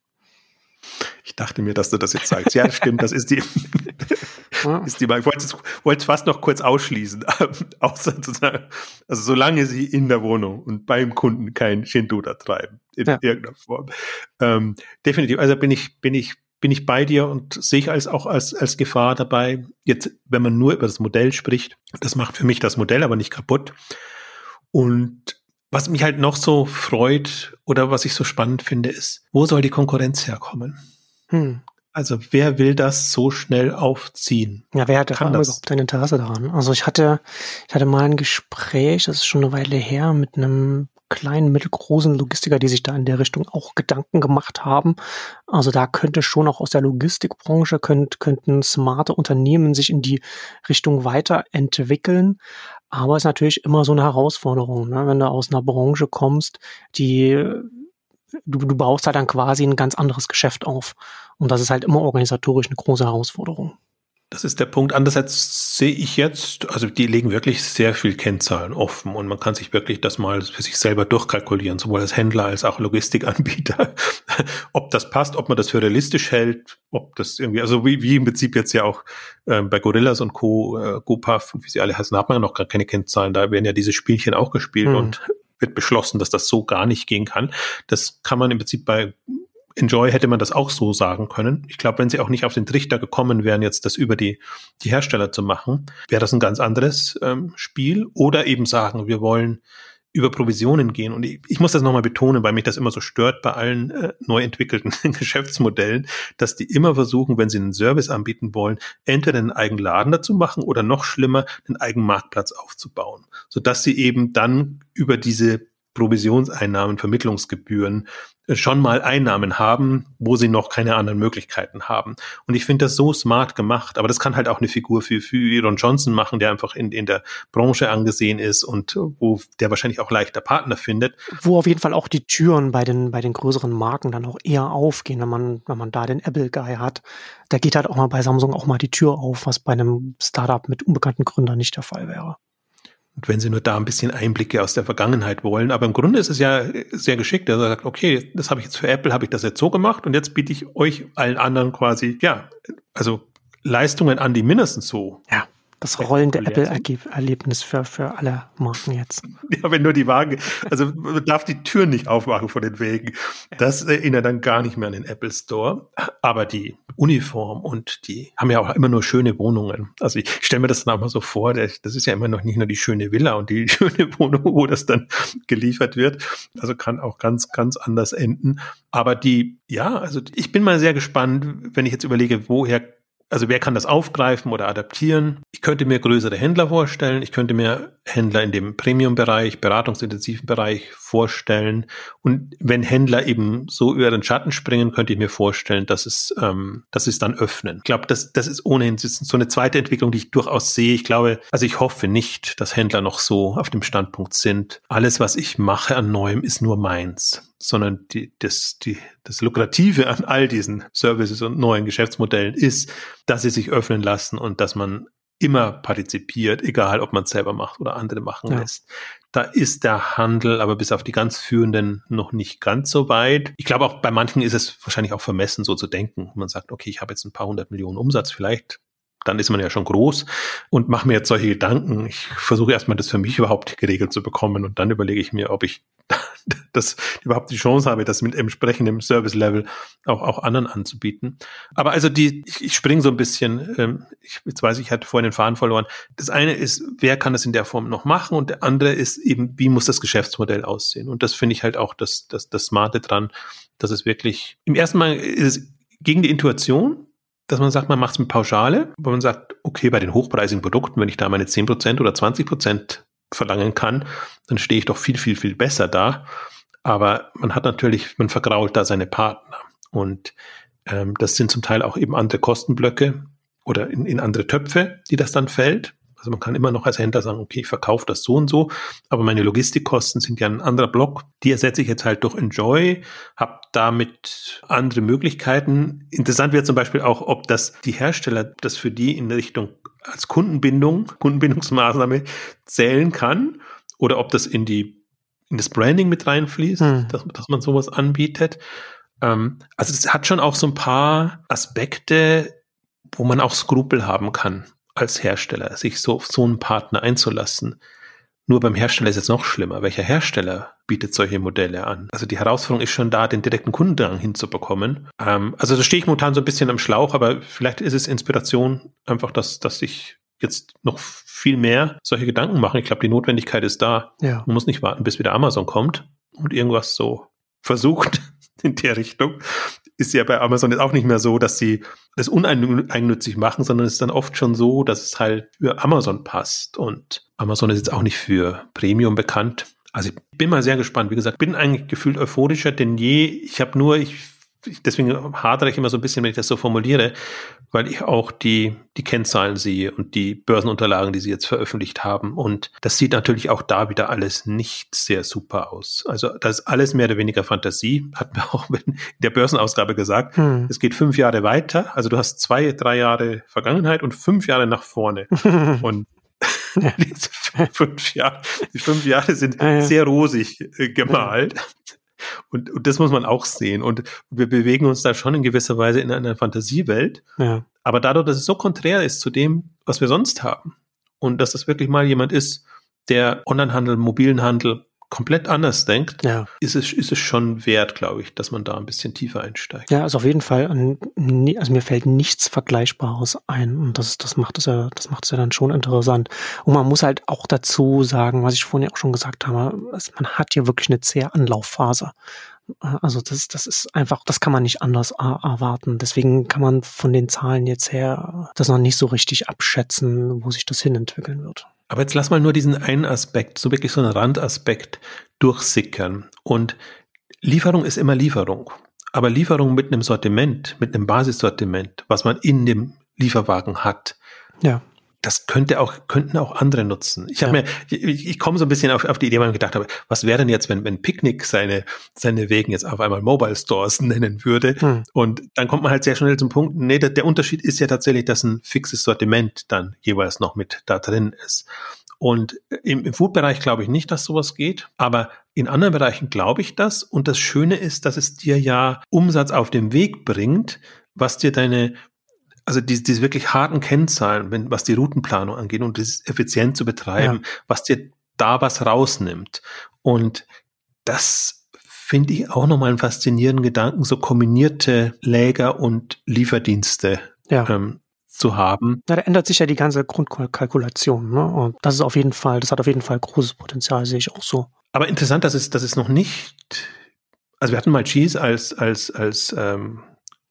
Ich dachte mir, dass du das jetzt sagst. Ja, stimmt, das ist die. ist die ich wollte es, wollte fast noch kurz ausschließen. Außer sozusagen, also solange sie in der Wohnung und beim Kunden kein Shinduda treiben, in ja. irgendeiner Form. Ähm, definitiv. Also bin ich, bin ich, bin ich bei dir und sehe ich als auch als, als Gefahr dabei. Jetzt, wenn man nur über das Modell spricht, das macht für mich das Modell aber nicht kaputt. Und was mich halt noch so freut oder was ich so spannend finde, ist, wo soll die Konkurrenz herkommen? Hm. Also wer will das so schnell aufziehen? Ja, wer hat Kann das? überhaupt ein Interesse daran? Also ich hatte, ich hatte mal ein Gespräch, das ist schon eine Weile her, mit einem kleinen, mittelgroßen Logistiker, die sich da in der Richtung auch Gedanken gemacht haben. Also da könnte schon auch aus der Logistikbranche könnt, könnten smarte Unternehmen sich in die Richtung weiterentwickeln. Aber es ist natürlich immer so eine Herausforderung, ne? wenn du aus einer Branche kommst, die du, du baust halt dann quasi ein ganz anderes Geschäft auf. Und das ist halt immer organisatorisch eine große Herausforderung. Das ist der Punkt. Andererseits sehe ich jetzt, also die legen wirklich sehr viel Kennzahlen offen und man kann sich wirklich das mal für sich selber durchkalkulieren, sowohl als Händler als auch Logistikanbieter, ob das passt, ob man das für realistisch hält, ob das irgendwie, also wie, wie im Prinzip jetzt ja auch ähm, bei Gorillas und Co., äh, GoPuff und wie sie alle heißen, hat man ja noch gar keine Kennzahlen, da werden ja diese Spielchen auch gespielt hm. und wird beschlossen, dass das so gar nicht gehen kann. Das kann man im Prinzip bei Enjoy hätte man das auch so sagen können. Ich glaube, wenn sie auch nicht auf den Trichter gekommen wären, jetzt das über die, die Hersteller zu machen, wäre das ein ganz anderes ähm, Spiel. Oder eben sagen, wir wollen über Provisionen gehen. Und ich, ich muss das nochmal betonen, weil mich das immer so stört bei allen äh, neu entwickelten Geschäftsmodellen, dass die immer versuchen, wenn sie einen Service anbieten wollen, entweder einen eigenen Laden dazu machen oder noch schlimmer, einen eigenen Marktplatz aufzubauen, sodass sie eben dann über diese Provisionseinnahmen, Vermittlungsgebühren äh, schon mal Einnahmen haben, wo sie noch keine anderen Möglichkeiten haben. Und ich finde das so smart gemacht, aber das kann halt auch eine Figur für, für Aaron Johnson machen, der einfach in, in der Branche angesehen ist und wo der wahrscheinlich auch leichter Partner findet. Wo auf jeden Fall auch die Türen bei den, bei den größeren Marken dann auch eher aufgehen, wenn man, wenn man da den Apple Guy hat. Da geht halt auch mal bei Samsung auch mal die Tür auf, was bei einem Startup mit unbekannten Gründern nicht der Fall wäre. Und wenn Sie nur da ein bisschen Einblicke aus der Vergangenheit wollen. Aber im Grunde ist es ja sehr geschickt. Er sagt, okay, das habe ich jetzt für Apple, habe ich das jetzt so gemacht und jetzt biete ich euch allen anderen quasi, ja, also Leistungen an, die mindestens so ja. Das rollende Apple-Erlebnis für, für alle Marken jetzt. Ja, wenn nur die Wagen, also man darf die Tür nicht aufmachen von den Wegen. Das erinnert dann gar nicht mehr an den Apple Store. Aber die Uniform und die haben ja auch immer nur schöne Wohnungen. Also ich stelle mir das dann auch mal so vor, das ist ja immer noch nicht nur die schöne Villa und die schöne Wohnung, wo das dann geliefert wird. Also kann auch ganz, ganz anders enden. Aber die, ja, also ich bin mal sehr gespannt, wenn ich jetzt überlege, woher also wer kann das aufgreifen oder adaptieren? Ich könnte mir größere Händler vorstellen. Ich könnte mir Händler in dem Premium-Bereich, beratungsintensiven Bereich vorstellen. Und wenn Händler eben so über den Schatten springen, könnte ich mir vorstellen, dass es, ähm, dass es dann öffnen. Ich glaube, das, das ist ohnehin das ist so eine zweite Entwicklung, die ich durchaus sehe. Ich glaube, also ich hoffe nicht, dass Händler noch so auf dem Standpunkt sind. Alles, was ich mache an Neuem, ist nur meins sondern die, das, die, das Lukrative an all diesen Services und neuen Geschäftsmodellen ist, dass sie sich öffnen lassen und dass man immer partizipiert, egal ob man es selber macht oder andere machen ja. lässt. Da ist der Handel aber bis auf die ganz führenden noch nicht ganz so weit. Ich glaube auch bei manchen ist es wahrscheinlich auch vermessen, so zu denken. Man sagt, okay, ich habe jetzt ein paar hundert Millionen Umsatz, vielleicht dann ist man ja schon groß und mache mir jetzt solche Gedanken. Ich versuche erstmal das für mich überhaupt geregelt zu bekommen und dann überlege ich mir, ob ich das überhaupt die Chance habe, das mit entsprechendem Service-Level auch, auch anderen anzubieten. Aber also die, ich, ich springe so ein bisschen, ähm, ich, jetzt weiß ich, ich hatte vorhin den Faden verloren. Das eine ist, wer kann das in der Form noch machen? Und der andere ist eben, wie muss das Geschäftsmodell aussehen? Und das finde ich halt auch das, das, das Smarte dran, dass es wirklich, im ersten Mal ist es gegen die Intuition, dass man sagt, man macht es mit Pauschale, wo man sagt, okay, bei den hochpreisigen Produkten, wenn ich da meine 10% oder 20% verlangen kann, dann stehe ich doch viel, viel, viel besser da. Aber man hat natürlich, man vergrault da seine Partner. Und ähm, das sind zum Teil auch eben andere Kostenblöcke oder in, in andere Töpfe, die das dann fällt. Also man kann immer noch als Händler sagen, okay, ich verkaufe das so und so, aber meine Logistikkosten sind ja ein anderer Block. Die ersetze ich jetzt halt durch Enjoy, habe damit andere Möglichkeiten. Interessant wird zum Beispiel auch, ob das die Hersteller das für die in Richtung als Kundenbindung, Kundenbindungsmaßnahme zählen kann oder ob das in die in das Branding mit reinfließt, hm. dass, dass man sowas anbietet. Ähm, also es hat schon auch so ein paar Aspekte, wo man auch Skrupel haben kann als Hersteller, sich so auf so einen Partner einzulassen. Nur beim Hersteller ist es noch schlimmer. Welcher Hersteller bietet solche Modelle an? Also die Herausforderung ist schon da, den direkten Kundendrang hinzubekommen. Ähm, also da stehe ich momentan so ein bisschen am Schlauch, aber vielleicht ist es Inspiration einfach, dass, dass ich jetzt noch viel mehr solche Gedanken mache. Ich glaube, die Notwendigkeit ist da. Ja. Man muss nicht warten, bis wieder Amazon kommt und irgendwas so versucht in der Richtung ist ja bei Amazon jetzt auch nicht mehr so, dass sie das uneigennützig machen, sondern es ist dann oft schon so, dass es halt für Amazon passt. Und Amazon ist jetzt auch nicht für Premium bekannt. Also ich bin mal sehr gespannt. Wie gesagt, bin eigentlich gefühlt euphorischer denn je. Ich habe nur, ich deswegen hadere ich immer so ein bisschen, wenn ich das so formuliere, weil ich auch die, die Kennzahlen sehe und die Börsenunterlagen, die sie jetzt veröffentlicht haben. Und das sieht natürlich auch da wieder alles nicht sehr super aus. Also das ist alles mehr oder weniger Fantasie, hat mir auch in der Börsenausgabe gesagt. Hm. Es geht fünf Jahre weiter. Also du hast zwei, drei Jahre Vergangenheit und fünf Jahre nach vorne. und diese fünf Jahre, die fünf Jahre sind ja, ja. sehr rosig äh, gemalt. Und, und das muss man auch sehen. Und wir bewegen uns da schon in gewisser Weise in einer Fantasiewelt. Ja. Aber dadurch, dass es so konträr ist zu dem, was wir sonst haben, und dass das wirklich mal jemand ist, der Onlinehandel, mobilen Handel komplett anders denkt, ja. ist, es, ist es schon wert, glaube ich, dass man da ein bisschen tiefer einsteigt. Ja, also auf jeden Fall. Also mir fällt nichts Vergleichbares ein und das, das macht es ja, das macht es ja dann schon interessant. Und man muss halt auch dazu sagen, was ich vorhin ja auch schon gesagt habe, man hat hier wirklich eine zähe Anlaufphase. Also das, das ist einfach, das kann man nicht anders erwarten. Deswegen kann man von den Zahlen jetzt her das noch nicht so richtig abschätzen, wo sich das hinentwickeln wird. Aber jetzt lass mal nur diesen einen Aspekt, so wirklich so einen Randaspekt durchsickern. Und Lieferung ist immer Lieferung. Aber Lieferung mit einem Sortiment, mit einem Basissortiment, was man in dem Lieferwagen hat. Ja das könnte auch, könnten auch andere nutzen. Ich habe ja. mir, ich, ich komme so ein bisschen auf, auf die Idee, weil ich gedacht habe, was wäre denn jetzt, wenn, wenn Picknick seine, seine Wegen jetzt auf einmal Mobile Stores nennen würde? Hm. Und dann kommt man halt sehr schnell zum Punkt, nee, der, der Unterschied ist ja tatsächlich, dass ein fixes Sortiment dann jeweils noch mit da drin ist. Und im, im Food-Bereich glaube ich nicht, dass sowas geht, aber in anderen Bereichen glaube ich das. Und das Schöne ist, dass es dir ja Umsatz auf den Weg bringt, was dir deine also diese, diese wirklich harten Kennzahlen, wenn, was die Routenplanung angeht und das effizient zu betreiben, ja. was dir da was rausnimmt. Und das finde ich auch nochmal einen faszinierenden Gedanken, so kombinierte Läger und Lieferdienste ja. ähm, zu haben. Ja, da ändert sich ja die ganze Grundkalkulation. Ne? Und das ist auf jeden Fall, das hat auf jeden Fall großes Potenzial, sehe ich auch so. Aber interessant, dass es, dass es noch nicht, also wir hatten mal Cheese als, als, als ähm,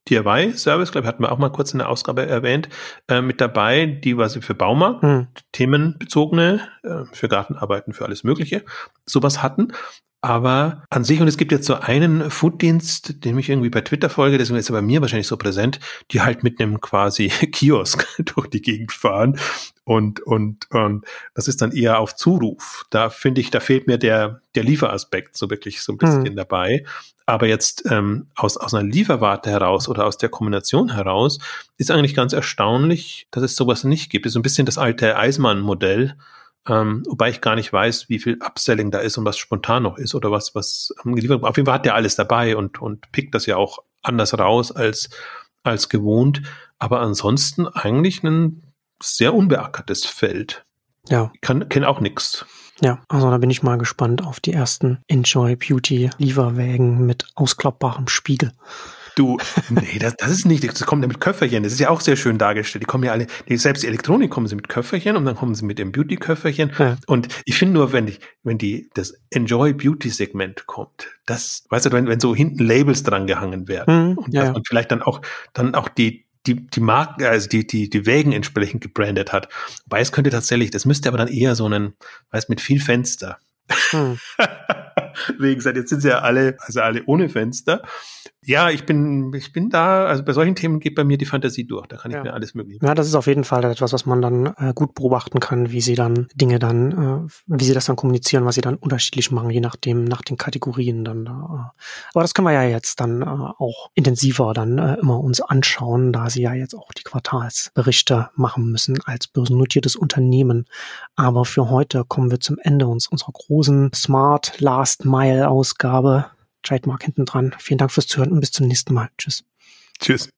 DIY-Service, glaube ich, hatten wir auch mal kurz in der Ausgabe erwähnt, äh, mit dabei, die quasi für Baumarkt, hm. themenbezogene, äh, für Gartenarbeiten, für alles Mögliche, sowas hatten. Aber an sich, und es gibt jetzt so einen Fooddienst, den ich irgendwie bei Twitter folge, deswegen ist er bei mir wahrscheinlich so präsent, die halt mit einem quasi Kiosk durch die Gegend fahren. Und, und, und das ist dann eher auf Zuruf. Da finde ich, da fehlt mir der, der Lieferaspekt so wirklich so ein bisschen mhm. dabei. Aber jetzt ähm, aus, aus einer Lieferwarte heraus oder aus der Kombination heraus ist eigentlich ganz erstaunlich, dass es sowas nicht gibt. Das ist so ein bisschen das alte Eismann-Modell ähm, wobei ich gar nicht weiß, wie viel Upselling da ist und was spontan noch ist oder was, was ähm, geliefert Auf jeden Fall hat der alles dabei und, und pickt das ja auch anders raus als, als gewohnt. Aber ansonsten eigentlich ein sehr unbeackertes Feld. Ja. Ich kenne auch nichts. Ja, also da bin ich mal gespannt auf die ersten Enjoy Beauty Lieferwägen mit ausklappbarem Spiegel. Du, nee, das, das ist nicht, das kommt ja mit Köfferchen. Das ist ja auch sehr schön dargestellt. Die kommen ja alle, selbst die Elektronik kommen sie mit Köfferchen und dann kommen sie mit dem Beauty-Köfferchen. Ja. Und ich finde nur, wenn die, wenn die, das Enjoy Beauty-Segment kommt, das, weißt du, wenn, wenn so hinten Labels dran gehangen werden mhm, und, ja, und vielleicht dann auch, dann auch die, die, die Marken, also die, die, die Wägen entsprechend gebrandet hat. Wobei es könnte tatsächlich, das müsste aber dann eher so einen, weißt mit viel Fenster. Hm. Wegen seit jetzt sind sie ja alle, also alle ohne Fenster. Ja, ich bin, ich bin da, also bei solchen Themen geht bei mir die Fantasie durch. Da kann ich ja. mir alles mögliche. Ja, das ist auf jeden Fall etwas, was man dann äh, gut beobachten kann, wie sie dann Dinge dann, äh, wie sie das dann kommunizieren, was sie dann unterschiedlich machen, je nachdem, nach den Kategorien dann da. Aber das können wir ja jetzt dann äh, auch intensiver dann äh, immer uns anschauen, da sie ja jetzt auch die Quartalsberichte machen müssen als börsennotiertes Unternehmen. Aber für heute kommen wir zum Ende uns unserer großen Smart Last Mile Ausgabe. Trademark hinten dran. Vielen Dank fürs Zuhören und bis zum nächsten Mal. Tschüss. Tschüss.